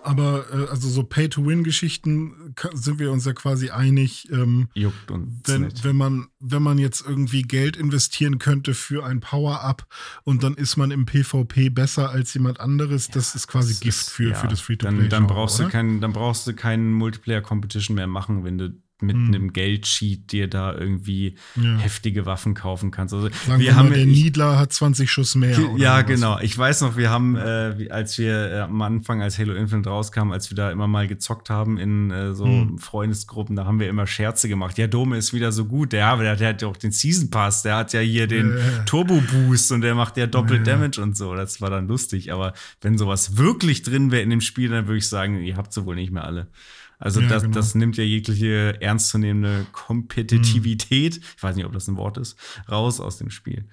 S2: Aber äh, also so Pay-to-Win-Geschichten sind wir uns ja quasi einig. Ähm,
S1: Juckt uns
S2: wenn, nicht. wenn man wenn man jetzt irgendwie Geld investieren könnte für ein Power-Up und dann ist man im PvP besser als jemand anderes, ja, das ist quasi das Gift für, ja, für das Free-to-Play.
S1: Dann, dann brauchst oder? du keinen, dann brauchst du keinen Multiplayer-Competition mehr machen, wenn du mit hm. einem Geldcheat dir da irgendwie ja. heftige Waffen kaufen kannst. Also
S2: Sagen wir haben mal, der Niedler hat 20 Schuss mehr.
S1: ja, genau. Ich weiß noch, wir haben, äh, als wir äh, am Anfang, als Halo Infinite rauskam, als wir da immer mal gezockt haben in äh, so hm. Freundesgruppen, da haben wir immer Scherze gemacht. Ja, Dome ist wieder so gut. Der, der, der hat ja auch den Season Pass, der hat ja hier den Turbo Boost und der macht ja doppelt Damage und so. Das war dann lustig. Aber wenn sowas wirklich drin wäre in dem Spiel, dann würde ich sagen, ihr habt sie wohl nicht mehr alle. Also ja, das, genau. das nimmt ja jegliche ernstzunehmende Kompetitivität, mhm. ich weiß nicht, ob das ein Wort ist, raus aus dem Spiel.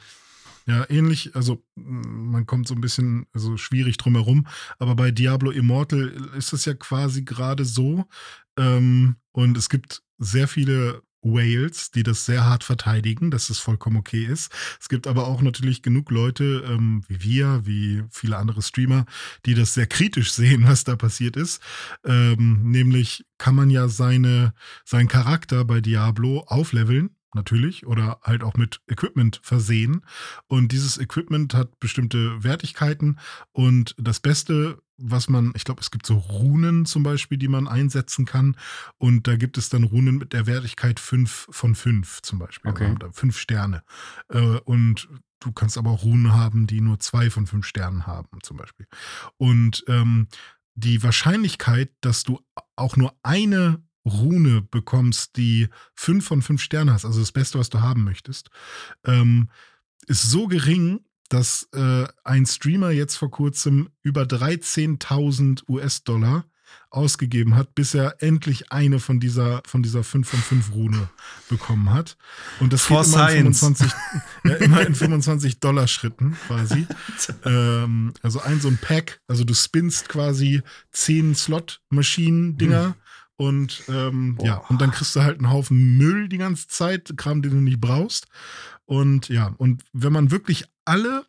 S2: Ja, ähnlich, also man kommt so ein bisschen also schwierig drum herum, aber bei Diablo Immortal ist es ja quasi gerade so. Ähm, und es gibt sehr viele Whales, die das sehr hart verteidigen, dass es vollkommen okay ist. Es gibt aber auch natürlich genug Leute, ähm, wie wir, wie viele andere Streamer, die das sehr kritisch sehen, was da passiert ist. Ähm, nämlich kann man ja seine, seinen Charakter bei Diablo aufleveln natürlich oder halt auch mit Equipment versehen. Und dieses Equipment hat bestimmte Wertigkeiten. Und das Beste, was man, ich glaube, es gibt so Runen zum Beispiel, die man einsetzen kann. Und da gibt es dann Runen mit der Wertigkeit 5 von 5 zum Beispiel.
S1: Okay.
S2: Oder 5 Sterne. Äh, und du kannst aber auch Runen haben, die nur 2 von 5 Sternen haben zum Beispiel. Und ähm, die Wahrscheinlichkeit, dass du auch nur eine Rune bekommst, die fünf von fünf Sternen hast, also das Beste, was du haben möchtest, ähm, ist so gering, dass äh, ein Streamer jetzt vor kurzem über 13.000 US-Dollar ausgegeben hat, bis er endlich eine von dieser, von dieser 5 von 5 Rune bekommen hat. Und das
S1: For
S2: geht immer in, 25, ja, immer in 25 Dollar Schritten quasi. ähm, also ein so ein Pack, also du spinnst quasi 10 Slot-Maschinen-Dinger. Hm und ähm, ja, und dann kriegst du halt einen Haufen Müll die ganze Zeit, Kram, den du nicht brauchst. Und ja, und wenn man wirklich alle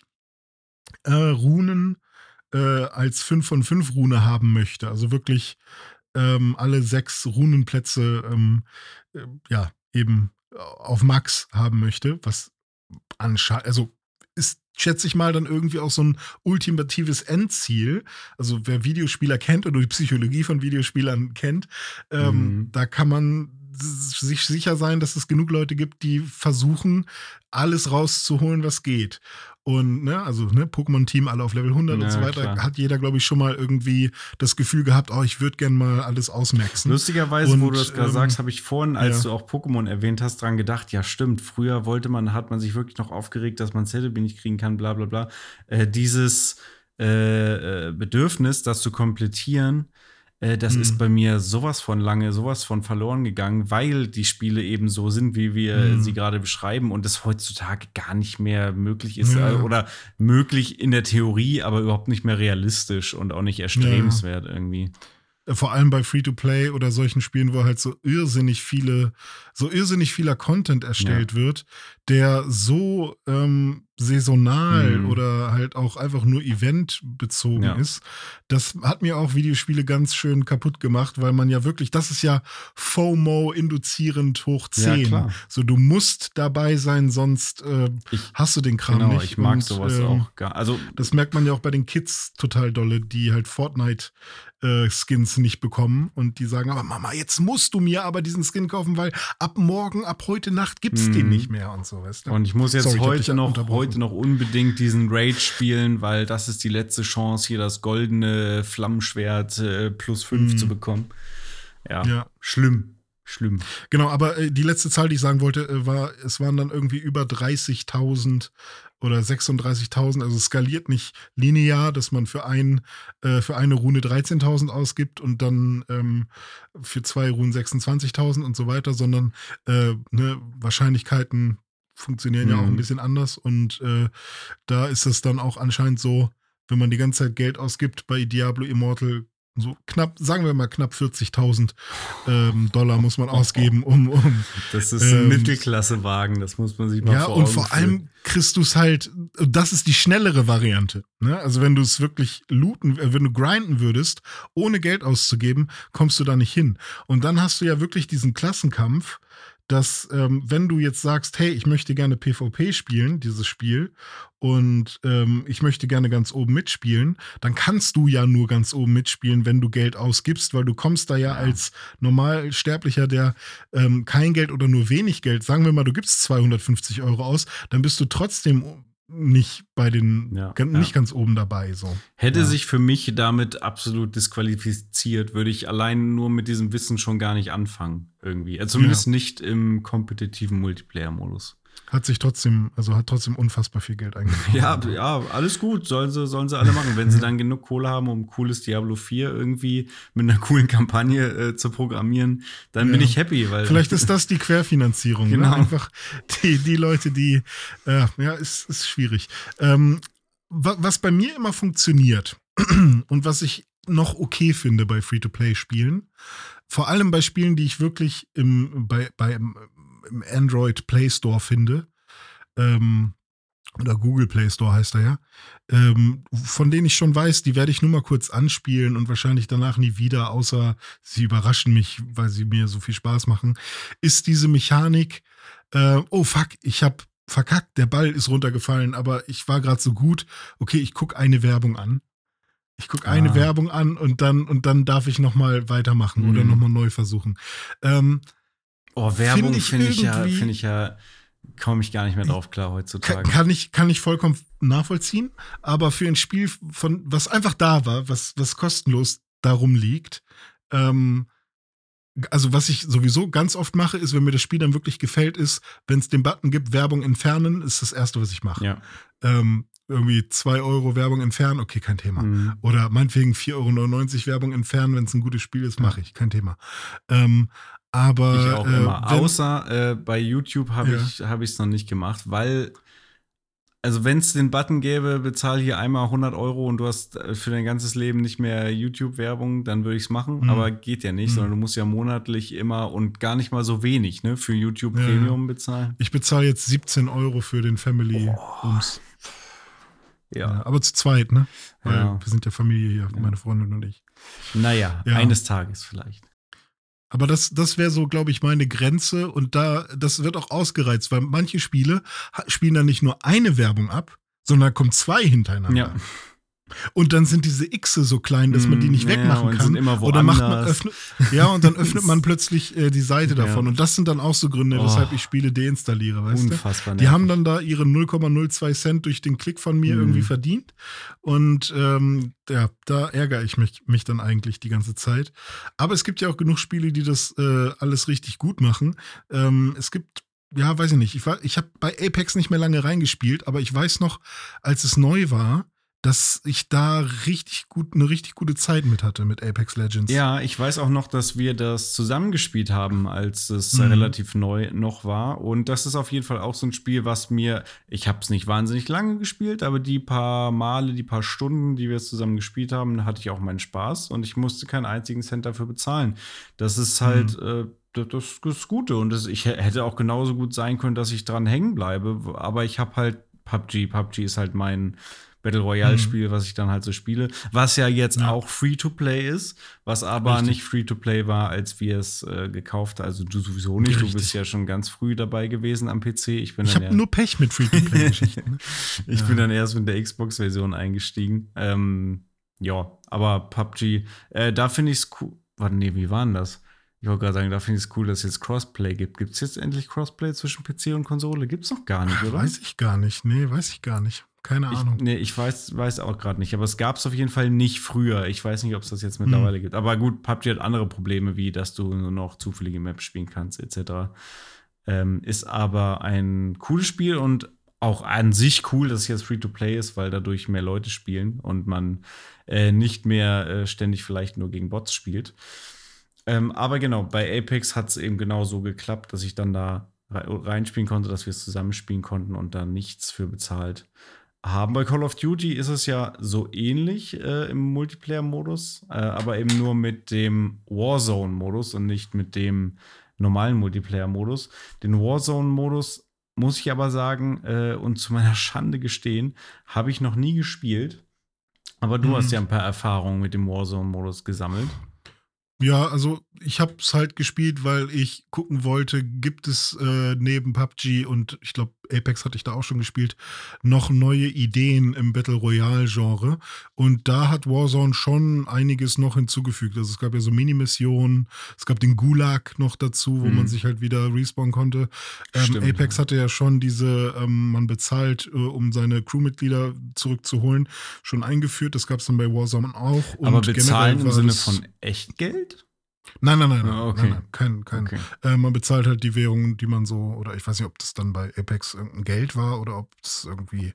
S2: äh, Runen äh, als 5 von 5 Rune haben möchte, also wirklich ähm, alle sechs Runenplätze ähm, äh, ja, eben auf Max haben möchte, was anscheinend, also ist, schätze ich mal, dann irgendwie auch so ein ultimatives Endziel. Also wer Videospieler kennt oder die Psychologie von Videospielern kennt, ähm, mhm. da kann man sich sicher sein, dass es genug Leute gibt, die versuchen, alles rauszuholen, was geht. Und, ne, also, ne, Pokémon-Team alle auf Level 100 ja, und so weiter, klar. hat jeder, glaube ich, schon mal irgendwie das Gefühl gehabt, oh, ich würde gern mal alles ausmaxen.
S1: Lustigerweise, und, wo du das gerade ähm, sagst, habe ich vorhin, als ja. du auch Pokémon erwähnt hast, dran gedacht, ja, stimmt, früher wollte man, hat man sich wirklich noch aufgeregt, dass man Celebi nicht kriegen kann, bla, bla, bla. Äh, dieses äh, äh Bedürfnis, das zu komplettieren, äh, das mhm. ist bei mir sowas von lange, sowas von verloren gegangen, weil die Spiele eben so sind, wie wir mhm. sie gerade beschreiben und es heutzutage gar nicht mehr möglich ist ja. Äh, oder möglich in der Theorie, aber überhaupt nicht mehr realistisch und auch nicht erstrebenswert ja. irgendwie.
S2: Äh, vor allem bei Free-to-Play oder solchen Spielen, wo halt so irrsinnig viele, so irrsinnig vieler Content erstellt ja. wird, der so ähm, saisonal mhm. oder halt auch einfach nur eventbezogen ja. ist. Das hat mir auch Videospiele ganz schön kaputt gemacht, weil man ja wirklich, das ist ja FOMO induzierend hoch 10. Ja, so, du musst dabei sein, sonst äh, ich, hast du den Kram genau, nicht.
S1: Ich mag Und, sowas äh, auch gar. Also,
S2: das merkt man ja auch bei den Kids total dolle, die halt Fortnite äh, Skins nicht bekommen und die sagen, aber Mama, jetzt musst du mir aber diesen Skin kaufen, weil ab morgen, ab heute Nacht gibt es den mhm. nicht mehr und so, weißt
S1: du? Und ich muss jetzt Sorry, heute noch, heute noch unbedingt diesen Raid spielen, weil das ist die letzte Chance, hier das goldene Flammenschwert äh, plus 5 mhm. zu bekommen. Ja, ja, schlimm. Schlimm.
S2: Genau, aber äh, die letzte Zahl, die ich sagen wollte, äh, war, es waren dann irgendwie über 30.000 oder 36.000, also skaliert nicht linear, dass man für, ein, äh, für eine Rune 13.000 ausgibt und dann ähm, für zwei Runen 26.000 und so weiter, sondern äh, ne, Wahrscheinlichkeiten funktionieren mhm. ja auch ein mhm. bisschen anders und äh, da ist es dann auch anscheinend so, wenn man die ganze Zeit Geld ausgibt bei Diablo Immortal, so knapp, sagen wir mal knapp 40.000 ähm, Dollar muss man ausgeben, um. um
S1: das ist ein ähm, Mittelklassewagen, das muss man sich mal
S2: Ja, und vor führen. allem kriegst du es halt, das ist die schnellere Variante. Ne? Also, wenn du es wirklich looten, äh, wenn du grinden würdest, ohne Geld auszugeben, kommst du da nicht hin. Und dann hast du ja wirklich diesen Klassenkampf dass ähm, wenn du jetzt sagst, hey, ich möchte gerne PvP spielen, dieses Spiel, und ähm, ich möchte gerne ganz oben mitspielen, dann kannst du ja nur ganz oben mitspielen, wenn du Geld ausgibst, weil du kommst da ja, ja. als Normalsterblicher, der ähm, kein Geld oder nur wenig Geld, sagen wir mal, du gibst 250 Euro aus, dann bist du trotzdem nicht bei den ja, nicht ja. ganz oben dabei so.
S1: Hätte ja. sich für mich damit absolut disqualifiziert, würde ich allein nur mit diesem Wissen schon gar nicht anfangen irgendwie. Also zumindest nicht im kompetitiven Multiplayer Modus.
S2: Hat sich trotzdem, also hat trotzdem unfassbar viel Geld eingenommen.
S1: ja, ja, alles gut, sollen sie, sollen sie alle machen. Wenn sie dann genug Kohle haben, um cooles Diablo 4 irgendwie mit einer coolen Kampagne äh, zu programmieren, dann ja. bin ich happy. Weil
S2: Vielleicht ist das die Querfinanzierung. Ne? Genau. Ne? Einfach die, die Leute, die, äh, ja, ist, ist schwierig. Ähm, was bei mir immer funktioniert und was ich noch okay finde bei Free-to-Play-Spielen, vor allem bei Spielen, die ich wirklich im, bei, bei, im Android Play Store finde, ähm, oder Google Play Store heißt er ja, ähm, von denen ich schon weiß, die werde ich nur mal kurz anspielen und wahrscheinlich danach nie wieder, außer sie überraschen mich, weil sie mir so viel Spaß machen, ist diese Mechanik, äh, oh fuck, ich habe verkackt, der Ball ist runtergefallen, aber ich war gerade so gut, okay, ich gucke eine Werbung an. Ich gucke eine ah. Werbung an und dann, und dann darf ich nochmal weitermachen mhm. oder nochmal neu versuchen. Ähm,
S1: Oh, Werbung finde ich, find ich, ja, find ich ja, komme ich gar nicht mehr drauf klar heutzutage.
S2: Kann, kann, ich, kann ich vollkommen nachvollziehen, aber für ein Spiel, von, was einfach da war, was, was kostenlos darum liegt, ähm, also was ich sowieso ganz oft mache, ist, wenn mir das Spiel dann wirklich gefällt, ist, wenn es den Button gibt, Werbung entfernen, ist das Erste, was ich mache.
S1: Ja.
S2: Ähm, irgendwie 2 Euro Werbung entfernen, okay, kein Thema. Mhm. Oder meinetwegen 4,99 Euro Werbung entfernen, wenn es ein gutes Spiel ist, mache ich, kein Thema. Ähm, aber
S1: ich auch äh, immer. Außer äh, bei YouTube habe ja. ich habe es noch nicht gemacht, weil also wenn es den Button gäbe, bezahl hier einmal 100 Euro und du hast äh, für dein ganzes Leben nicht mehr YouTube-Werbung, dann würde ich es machen. Mhm. Aber geht ja nicht, mhm. sondern du musst ja monatlich immer und gar nicht mal so wenig ne, für YouTube ja. Premium bezahlen.
S2: Ich bezahle jetzt 17 Euro für den Family oh. Ja. ja. Aber zu zweit, ne? Weil ja. wir sind ja Familie hier, meine Freundin und ich.
S1: Naja, eines Tages vielleicht.
S2: Aber das, das wäre so, glaube ich, meine Grenze. Und da, das wird auch ausgereizt, weil manche Spiele spielen dann nicht nur eine Werbung ab, sondern da kommen zwei hintereinander. Ja. Und dann sind diese X so klein, dass man die nicht mm, wegmachen ja, kann. Sind
S1: immer
S2: Oder macht man öffnet, ja, und dann öffnet man plötzlich äh, die Seite davon. Ja. Und das sind dann auch so Gründe, oh. weshalb ich Spiele deinstalliere, weißt Unfassbar du? Die haben dann da ihre 0,02 Cent durch den Klick von mir mhm. irgendwie verdient. Und ähm, ja, da ärgere ich mich, mich dann eigentlich die ganze Zeit. Aber es gibt ja auch genug Spiele, die das äh, alles richtig gut machen. Ähm, es gibt ja, weiß ich nicht. Ich, ich habe bei Apex nicht mehr lange reingespielt, aber ich weiß noch, als es neu war, dass ich da richtig gut, eine richtig gute Zeit mit hatte mit Apex Legends.
S1: Ja, ich weiß auch noch, dass wir das zusammengespielt haben, als es mhm. relativ neu noch war. Und das ist auf jeden Fall auch so ein Spiel, was mir, ich habe es nicht wahnsinnig lange gespielt, aber die paar Male, die paar Stunden, die wir zusammen gespielt haben, hatte ich auch meinen Spaß und ich musste keinen einzigen Cent dafür bezahlen. Das ist halt mhm. äh, das, das Gute. Und das, ich hätte auch genauso gut sein können, dass ich dran hängen bleibe. Aber ich habe halt PUBG. PUBG ist halt mein Battle Royale-Spiel, mhm. was ich dann halt so spiele. Was ja jetzt ja. auch Free-to-Play ist, was aber Richtig. nicht Free-to-Play war, als wir es äh, gekauft haben. Also du sowieso nicht. Richtig. Du bist ja schon ganz früh dabei gewesen am PC. Ich,
S2: ich habe nur Pech mit Free-to-Play-Geschichten. Ne?
S1: ich ja. bin dann erst mit der Xbox-Version eingestiegen. Ähm, ja, aber PUBG, äh, da finde ich es cool. Warte, nee, wie war denn das? Ich wollte gerade sagen, da finde ich es cool, dass es jetzt Crossplay gibt. Gibt es jetzt endlich Crossplay zwischen PC und Konsole? Gibt es noch gar nicht, oder?
S2: Weiß ich gar nicht. Nee, weiß ich gar nicht. Keine Ahnung.
S1: Ich, nee, ich weiß, weiß auch gerade nicht. Aber es gab es auf jeden Fall nicht früher. Ich weiß nicht, ob es das jetzt mittlerweile hm. gibt. Aber gut, PUBG hat andere Probleme, wie dass du nur noch zufällige Maps spielen kannst, etc. Ähm, ist aber ein cooles Spiel und auch an sich cool, dass es jetzt Free-to-Play ist, weil dadurch mehr Leute spielen und man äh, nicht mehr äh, ständig vielleicht nur gegen Bots spielt. Ähm, aber genau, bei Apex hat es eben genau so geklappt, dass ich dann da reinspielen konnte, dass wir es zusammenspielen konnten und da nichts für bezahlt haben. Bei Call of Duty ist es ja so ähnlich äh, im Multiplayer-Modus, äh, aber eben nur mit dem Warzone-Modus und nicht mit dem normalen Multiplayer-Modus. Den Warzone-Modus muss ich aber sagen äh, und zu meiner Schande gestehen, habe ich noch nie gespielt. Aber du mhm. hast ja ein paar Erfahrungen mit dem Warzone-Modus gesammelt.
S2: Ja, also ich habe es halt gespielt, weil ich gucken wollte, gibt es äh, neben PUBG und ich glaube Apex hatte ich da auch schon gespielt, noch neue Ideen im Battle Royale Genre und da hat Warzone schon einiges noch hinzugefügt. Also es gab ja so Mini-Missionen, es gab den Gulag noch dazu, wo mhm. man sich halt wieder respawnen konnte. Ähm, Apex hatte ja schon diese, ähm, man bezahlt, äh, um seine Crewmitglieder zurückzuholen, schon eingeführt. Das gab es dann bei Warzone auch.
S1: Aber bezahlen im Sinne von echt Geld?
S2: Nein, nein, nein, ah, okay. nein, nein, kein, kein. Okay. Äh, man bezahlt halt die Währung, die man so, oder ich weiß nicht, ob das dann bei Apex irgendein Geld war oder ob es irgendwie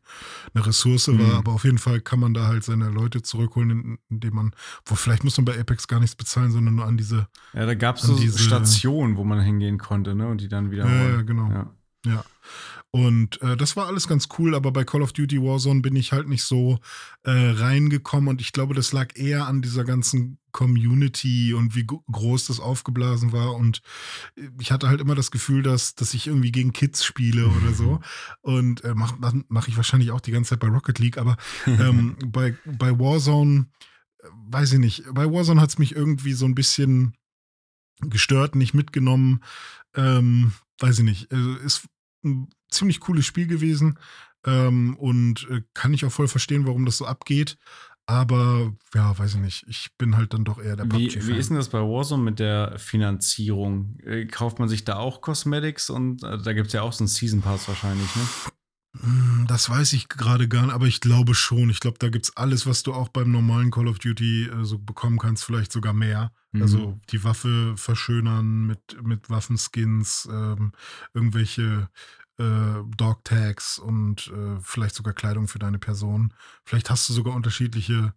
S2: eine Ressource mhm. war, aber auf jeden Fall kann man da halt seine Leute zurückholen, indem man, wo vielleicht muss man bei Apex gar nichts bezahlen, sondern nur an diese.
S1: Ja, da gab es so diese Stationen, wo man hingehen konnte, ne, und die dann wieder.
S2: Ja, ja genau. Ja. ja. Und äh, das war alles ganz cool, aber bei Call of Duty Warzone bin ich halt nicht so äh, reingekommen und ich glaube, das lag eher an dieser ganzen Community und wie groß das aufgeblasen war. Und äh, ich hatte halt immer das Gefühl, dass, dass ich irgendwie gegen Kids spiele oder so. Und äh, mache mach ich wahrscheinlich auch die ganze Zeit bei Rocket League, aber ähm, bei, bei Warzone, äh, weiß ich nicht, bei Warzone hat es mich irgendwie so ein bisschen gestört, nicht mitgenommen. Ähm, weiß ich nicht. Also ist ein ziemlich cooles Spiel gewesen ähm, und äh, kann ich auch voll verstehen, warum das so abgeht. Aber ja, weiß ich nicht. Ich bin halt dann doch eher der
S1: wie, PUBG-Fan. Wie ist denn das bei Warzone mit der Finanzierung? Äh, kauft man sich da auch Cosmetics und äh, da gibt es ja auch so einen Season Pass wahrscheinlich, ne?
S2: Hm, das weiß ich gerade gar nicht, aber ich glaube schon. Ich glaube, da gibt es alles, was du auch beim normalen Call of Duty äh, so bekommen kannst, vielleicht sogar mehr. Mhm. Also die Waffe verschönern mit, mit Waffenskins, ähm, irgendwelche äh, Dog-Tags und äh, vielleicht sogar Kleidung für deine Person. Vielleicht hast du sogar unterschiedliche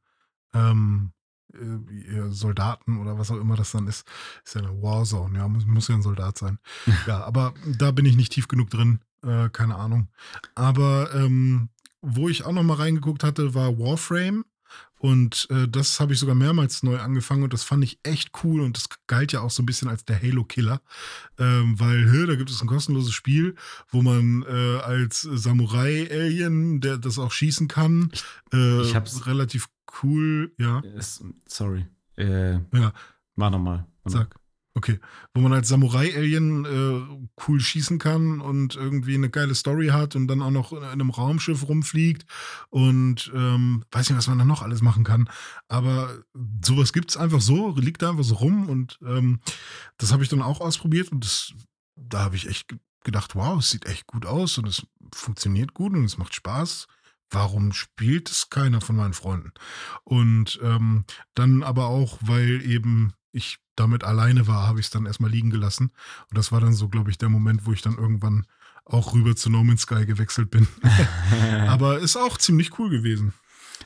S2: ähm, äh, Soldaten oder was auch immer das dann ist. Ist ja eine Warzone, ja, muss, muss ja ein Soldat sein. ja, aber da bin ich nicht tief genug drin, äh, keine Ahnung. Aber ähm, wo ich auch noch mal reingeguckt hatte, war Warframe. Und äh, das habe ich sogar mehrmals neu angefangen und das fand ich echt cool und das galt ja auch so ein bisschen als der Halo-Killer, ähm, weil hier, da gibt es ein kostenloses Spiel, wo man äh, als Samurai-Alien, der das auch schießen kann, äh, ich hab's relativ cool, ja.
S1: Sorry. Äh, ja. Mach nochmal.
S2: Sag. Okay, wo man als Samurai-Alien äh, cool schießen kann und irgendwie eine geile Story hat und dann auch noch in einem Raumschiff rumfliegt und ähm, weiß nicht, was man da noch alles machen kann. Aber sowas gibt es einfach so, liegt da einfach so rum und ähm, das habe ich dann auch ausprobiert und das, da habe ich echt gedacht, wow, es sieht echt gut aus und es funktioniert gut und es macht Spaß warum spielt es keiner von meinen Freunden? Und ähm, dann aber auch, weil eben ich damit alleine war, habe ich es dann erstmal liegen gelassen. Und das war dann so, glaube ich, der Moment, wo ich dann irgendwann auch rüber zu No Man's Sky gewechselt bin. Aber ist auch ziemlich cool gewesen.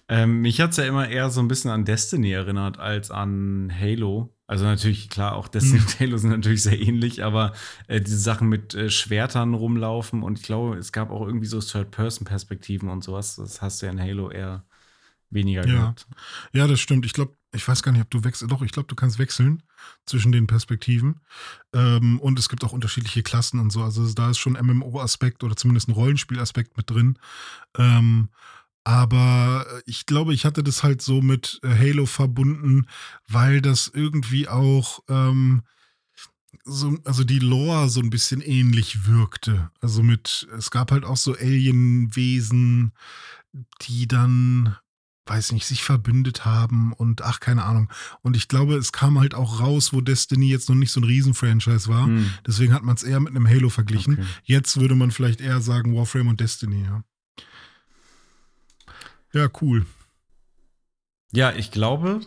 S1: Ähm, mich hat es ja immer eher so ein bisschen an Destiny erinnert als an Halo. Also natürlich, klar, auch Destiny hm. und Halo sind natürlich sehr ähnlich, aber äh, diese Sachen mit äh, Schwertern rumlaufen und ich glaube, es gab auch irgendwie so Third-Person-Perspektiven und sowas. Das hast du ja in Halo eher weniger
S2: ja.
S1: gehabt.
S2: Ja, das stimmt. Ich glaube, ich weiß gar nicht, ob du wechselst. Doch, ich glaube, du kannst wechseln zwischen den Perspektiven. Ähm, und es gibt auch unterschiedliche Klassen und so. Also da ist schon MMO-Aspekt oder zumindest ein Rollenspiel-Aspekt mit drin. Ähm, aber ich glaube, ich hatte das halt so mit äh, Halo verbunden, weil das irgendwie auch ähm, so, also die Lore so ein bisschen ähnlich wirkte. Also mit, es gab halt auch so Alienwesen, die dann weiß nicht, sich verbündet haben und ach, keine Ahnung. Und ich glaube, es kam halt auch raus, wo Destiny jetzt noch nicht so ein Riesen-Franchise war.
S1: Hm.
S2: Deswegen hat man es eher mit einem Halo verglichen.
S1: Okay.
S2: Jetzt würde man vielleicht eher sagen Warframe und Destiny, ja. Ja, cool.
S1: Ja, ich glaube,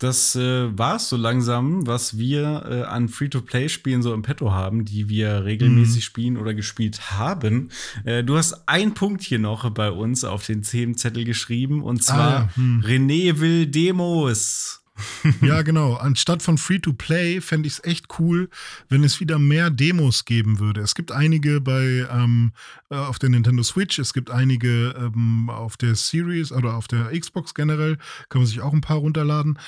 S1: das äh, war es so langsam, was wir äh, an Free-to-Play-Spielen so im Petto haben, die wir regelmäßig
S2: Mhm.
S1: spielen oder gespielt haben. Äh, du hast ein Punkt hier noch bei uns auf den Themenzettel geschrieben und zwar
S2: Ah, ja, hm.
S1: René will Demos.
S2: Ja, genau. Anstatt von Free-to-Play fände ich es echt cool, wenn es wieder mehr Demos geben würde. Es gibt einige bei ähm, äh, auf der Nintendo Switch, es gibt einige ähm, auf der Series oder auf der Xbox generell, kann man sich auch ein paar runterladen.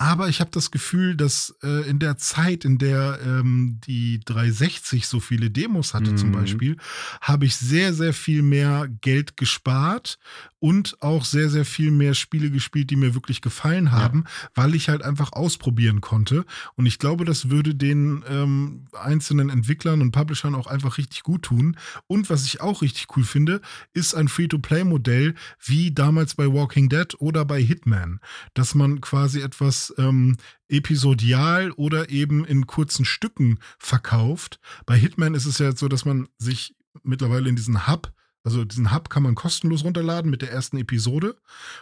S2: Aber ich habe das Gefühl, dass äh, in der Zeit, in der ähm, die 360 so viele Demos hatte zum
S1: Mhm.
S2: Beispiel, habe ich sehr, sehr viel mehr Geld gespart und auch sehr, sehr viel mehr Spiele gespielt, die mir wirklich gefallen haben, weil ich halt einfach ausprobieren konnte. Und ich glaube, das würde den ähm, einzelnen Entwicklern und Publishern auch einfach richtig gut tun. Und was ich auch richtig cool finde, ist ein Free-to-Play-Modell wie damals bei Walking Dead oder bei Hitman, dass man quasi etwas ähm, episodial oder eben in kurzen Stücken verkauft. Bei Hitman ist es ja so, dass man sich mittlerweile in diesen Hub also diesen Hub kann man kostenlos runterladen mit der ersten Episode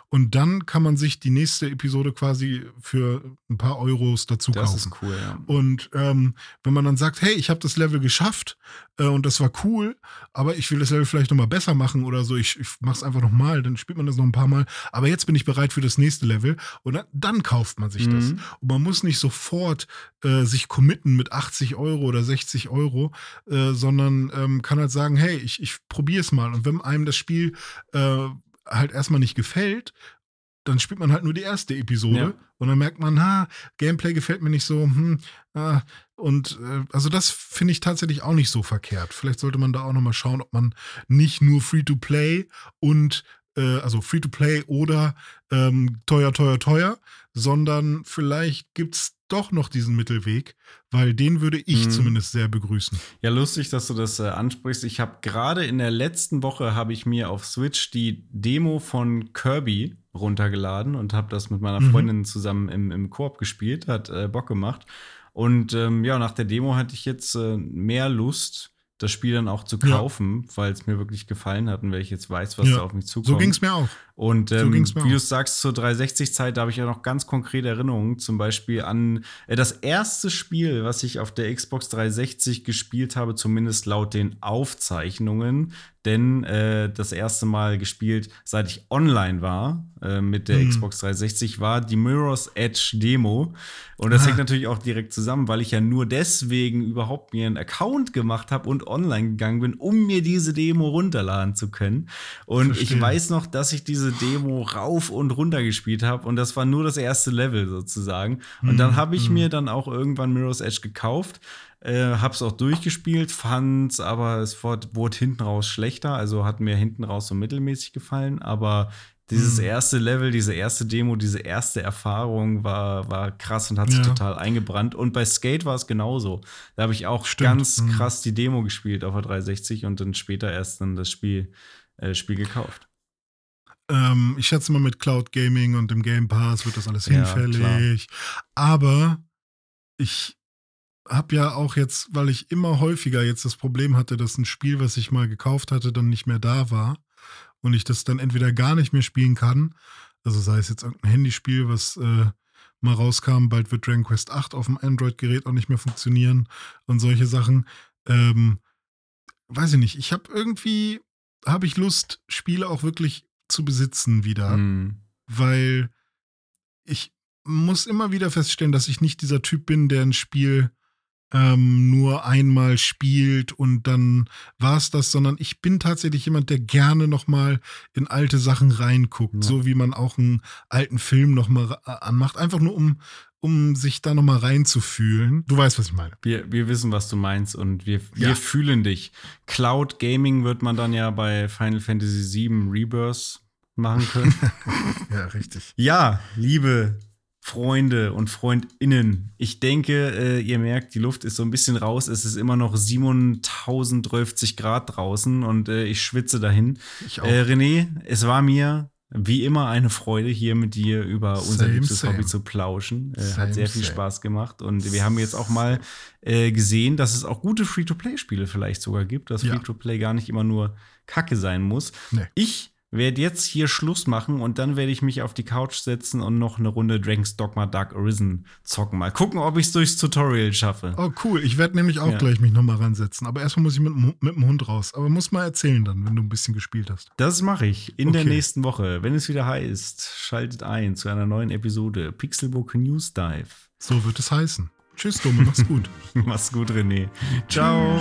S2: und dann kann man sich die nächste Episode quasi für ein paar Euros dazu
S1: Das
S2: kaufen.
S1: ist cool, ja.
S2: Und ähm, wenn man dann sagt, hey, ich habe das Level geschafft äh, und das war cool, aber ich will das Level vielleicht nochmal besser machen oder so, ich, ich mache es einfach nochmal, dann spielt man das noch ein paar Mal, aber jetzt bin ich bereit für das nächste Level und dann, dann kauft man sich das.
S1: Mhm.
S2: Und man muss nicht sofort äh, sich committen mit 80 Euro oder 60 Euro, äh, sondern ähm, kann halt sagen, hey, ich, ich probiere es mal. Und wenn einem das Spiel äh, halt erstmal nicht gefällt, dann spielt man halt nur die erste Episode
S1: Ja.
S2: und dann merkt man, ha, Gameplay gefällt mir nicht so, hm, ah, und äh, also das finde ich tatsächlich auch nicht so verkehrt. Vielleicht sollte man da auch nochmal schauen, ob man nicht nur Free-to-Play und äh, also Free-to-Play oder ähm, teuer, teuer, teuer, sondern vielleicht gibt es doch noch diesen Mittelweg, weil den würde ich
S1: Mhm.
S2: zumindest sehr begrüßen.
S1: Ja, lustig, dass du das äh, ansprichst. Ich habe gerade in der letzten Woche habe ich mir auf Switch die Demo von Kirby runtergeladen und habe das mit meiner
S2: Mhm.
S1: Freundin zusammen im, im Koop gespielt. Hat äh, Bock gemacht. Und ähm, ja, nach der Demo hatte ich jetzt äh, mehr Lust, das Spiel dann auch zu
S2: Ja.
S1: kaufen, weil es mir wirklich gefallen hat und weil ich jetzt weiß, was
S2: Ja.
S1: da auf mich zukommt.
S2: So ging es mir auch.
S1: Und
S2: So
S1: ähm,
S2: mir
S1: wie du es sagst, zur 360-Zeit, da habe ich ja noch ganz konkrete Erinnerungen, zum Beispiel an äh, das erste Spiel, was ich auf der Xbox 360 gespielt habe, zumindest laut den Aufzeichnungen. Denn äh, das erste Mal gespielt, seit ich online war äh, mit der
S2: Mhm.
S1: Xbox 360, war die Mirror's Edge Demo. Und das
S2: Ah.
S1: hängt natürlich auch direkt zusammen, weil ich ja nur deswegen überhaupt mir einen Account gemacht habe und online gegangen bin, um mir diese Demo runterladen zu können. Und ich
S2: Verstehe.
S1: weiß noch, dass ich diese Demo rauf und runter gespielt habe und das war nur das erste Level sozusagen. Und dann habe ich
S2: Mhm.
S1: mir dann auch irgendwann Mirror's Edge gekauft, äh, hab's auch durchgespielt, fand's, aber es wurde, wurde hinten raus schlechter, also hat mir hinten raus so mittelmäßig gefallen, aber dieses
S2: Mhm.
S1: erste Level, diese erste Demo, diese erste Erfahrung war, war krass und hat sich
S2: Ja.
S1: total eingebrannt. Und bei Skate war es genauso. Da habe ich auch
S2: Stimmt.
S1: ganz
S2: Mhm.
S1: krass die Demo gespielt auf der 360 und dann später erst dann das Spiel, äh, Spiel gekauft.
S2: Ähm, ich schätze mal, mit Cloud Gaming und dem Game Pass wird das alles
S1: Ja,
S2: hinfällig. Aber ich habe ja auch jetzt, weil ich immer häufiger jetzt das Problem hatte, dass ein Spiel, was ich mal gekauft hatte, dann nicht mehr da war und ich das dann entweder gar nicht mehr spielen kann, also sei es jetzt irgendein Handyspiel, was äh, mal rauskam, bald wird Dragon Quest 8 auf dem Android-Gerät auch nicht mehr funktionieren und solche Sachen. Ähm, weiß ich nicht, ich habe irgendwie, habe ich Lust, Spiele auch wirklich zu besitzen wieder
S1: Mhm.
S2: weil ich muss immer wieder feststellen, dass ich nicht dieser Typ bin, der ein Spiel ähm, nur einmal spielt und dann war's das, sondern ich bin tatsächlich jemand, der gerne noch mal in alte Sachen reinguckt,
S1: Ja.
S2: so wie man auch einen alten Film noch mal ra- anmacht, einfach nur um um sich da noch mal reinzufühlen. Du weißt, was ich meine.
S1: Wir, wir wissen, was du meinst und wir, wir
S2: Ja.
S1: fühlen dich. Cloud Gaming wird man dann ja bei Final Fantasy VII Rebirth machen können.
S2: Ja, richtig.
S1: ja, liebe Freunde und Freundinnen, ich denke, äh, ihr merkt, die Luft ist so ein bisschen raus. Es ist immer noch 7030 Grad draußen und äh, ich schwitze dahin.
S2: Ich auch.
S1: Äh, René, es war mir Wie immer eine Freude, hier mit dir über unser
S2: Same,
S1: liebstes
S2: same.
S1: Hobby zu plauschen. Äh,
S2: Same,
S1: hat sehr viel. Spaß gemacht. Und wir haben jetzt auch mal äh, gesehen, dass es auch gute Free-to-Play-Spiele vielleicht sogar gibt, dass
S2: Ja.
S1: Free-to-Play gar nicht immer nur Kacke sein muss.
S2: Nee.
S1: Ich werde jetzt hier Schluss machen und dann werde ich mich auf die Couch setzen und noch eine Runde Dragon's Dogma Dark Arisen zocken. Mal gucken, ob ich es durchs Tutorial schaffe.
S2: Oh, cool. Ich werde nämlich auch
S1: Ja.
S2: gleich mich nochmal ransetzen. Aber erstmal muss ich mit, dem- mit dem Hund raus. Aber muss mal erzählen dann, wenn du ein bisschen gespielt hast.
S1: Das mache ich in der
S2: Okay.
S1: nächsten Woche. Wenn es wieder heißt, schaltet ein zu einer neuen Episode Pixelbook News Dive.
S2: So wird es heißen. Tschüss, Dome. Mach's gut.
S1: Mach's gut, René. Ciao.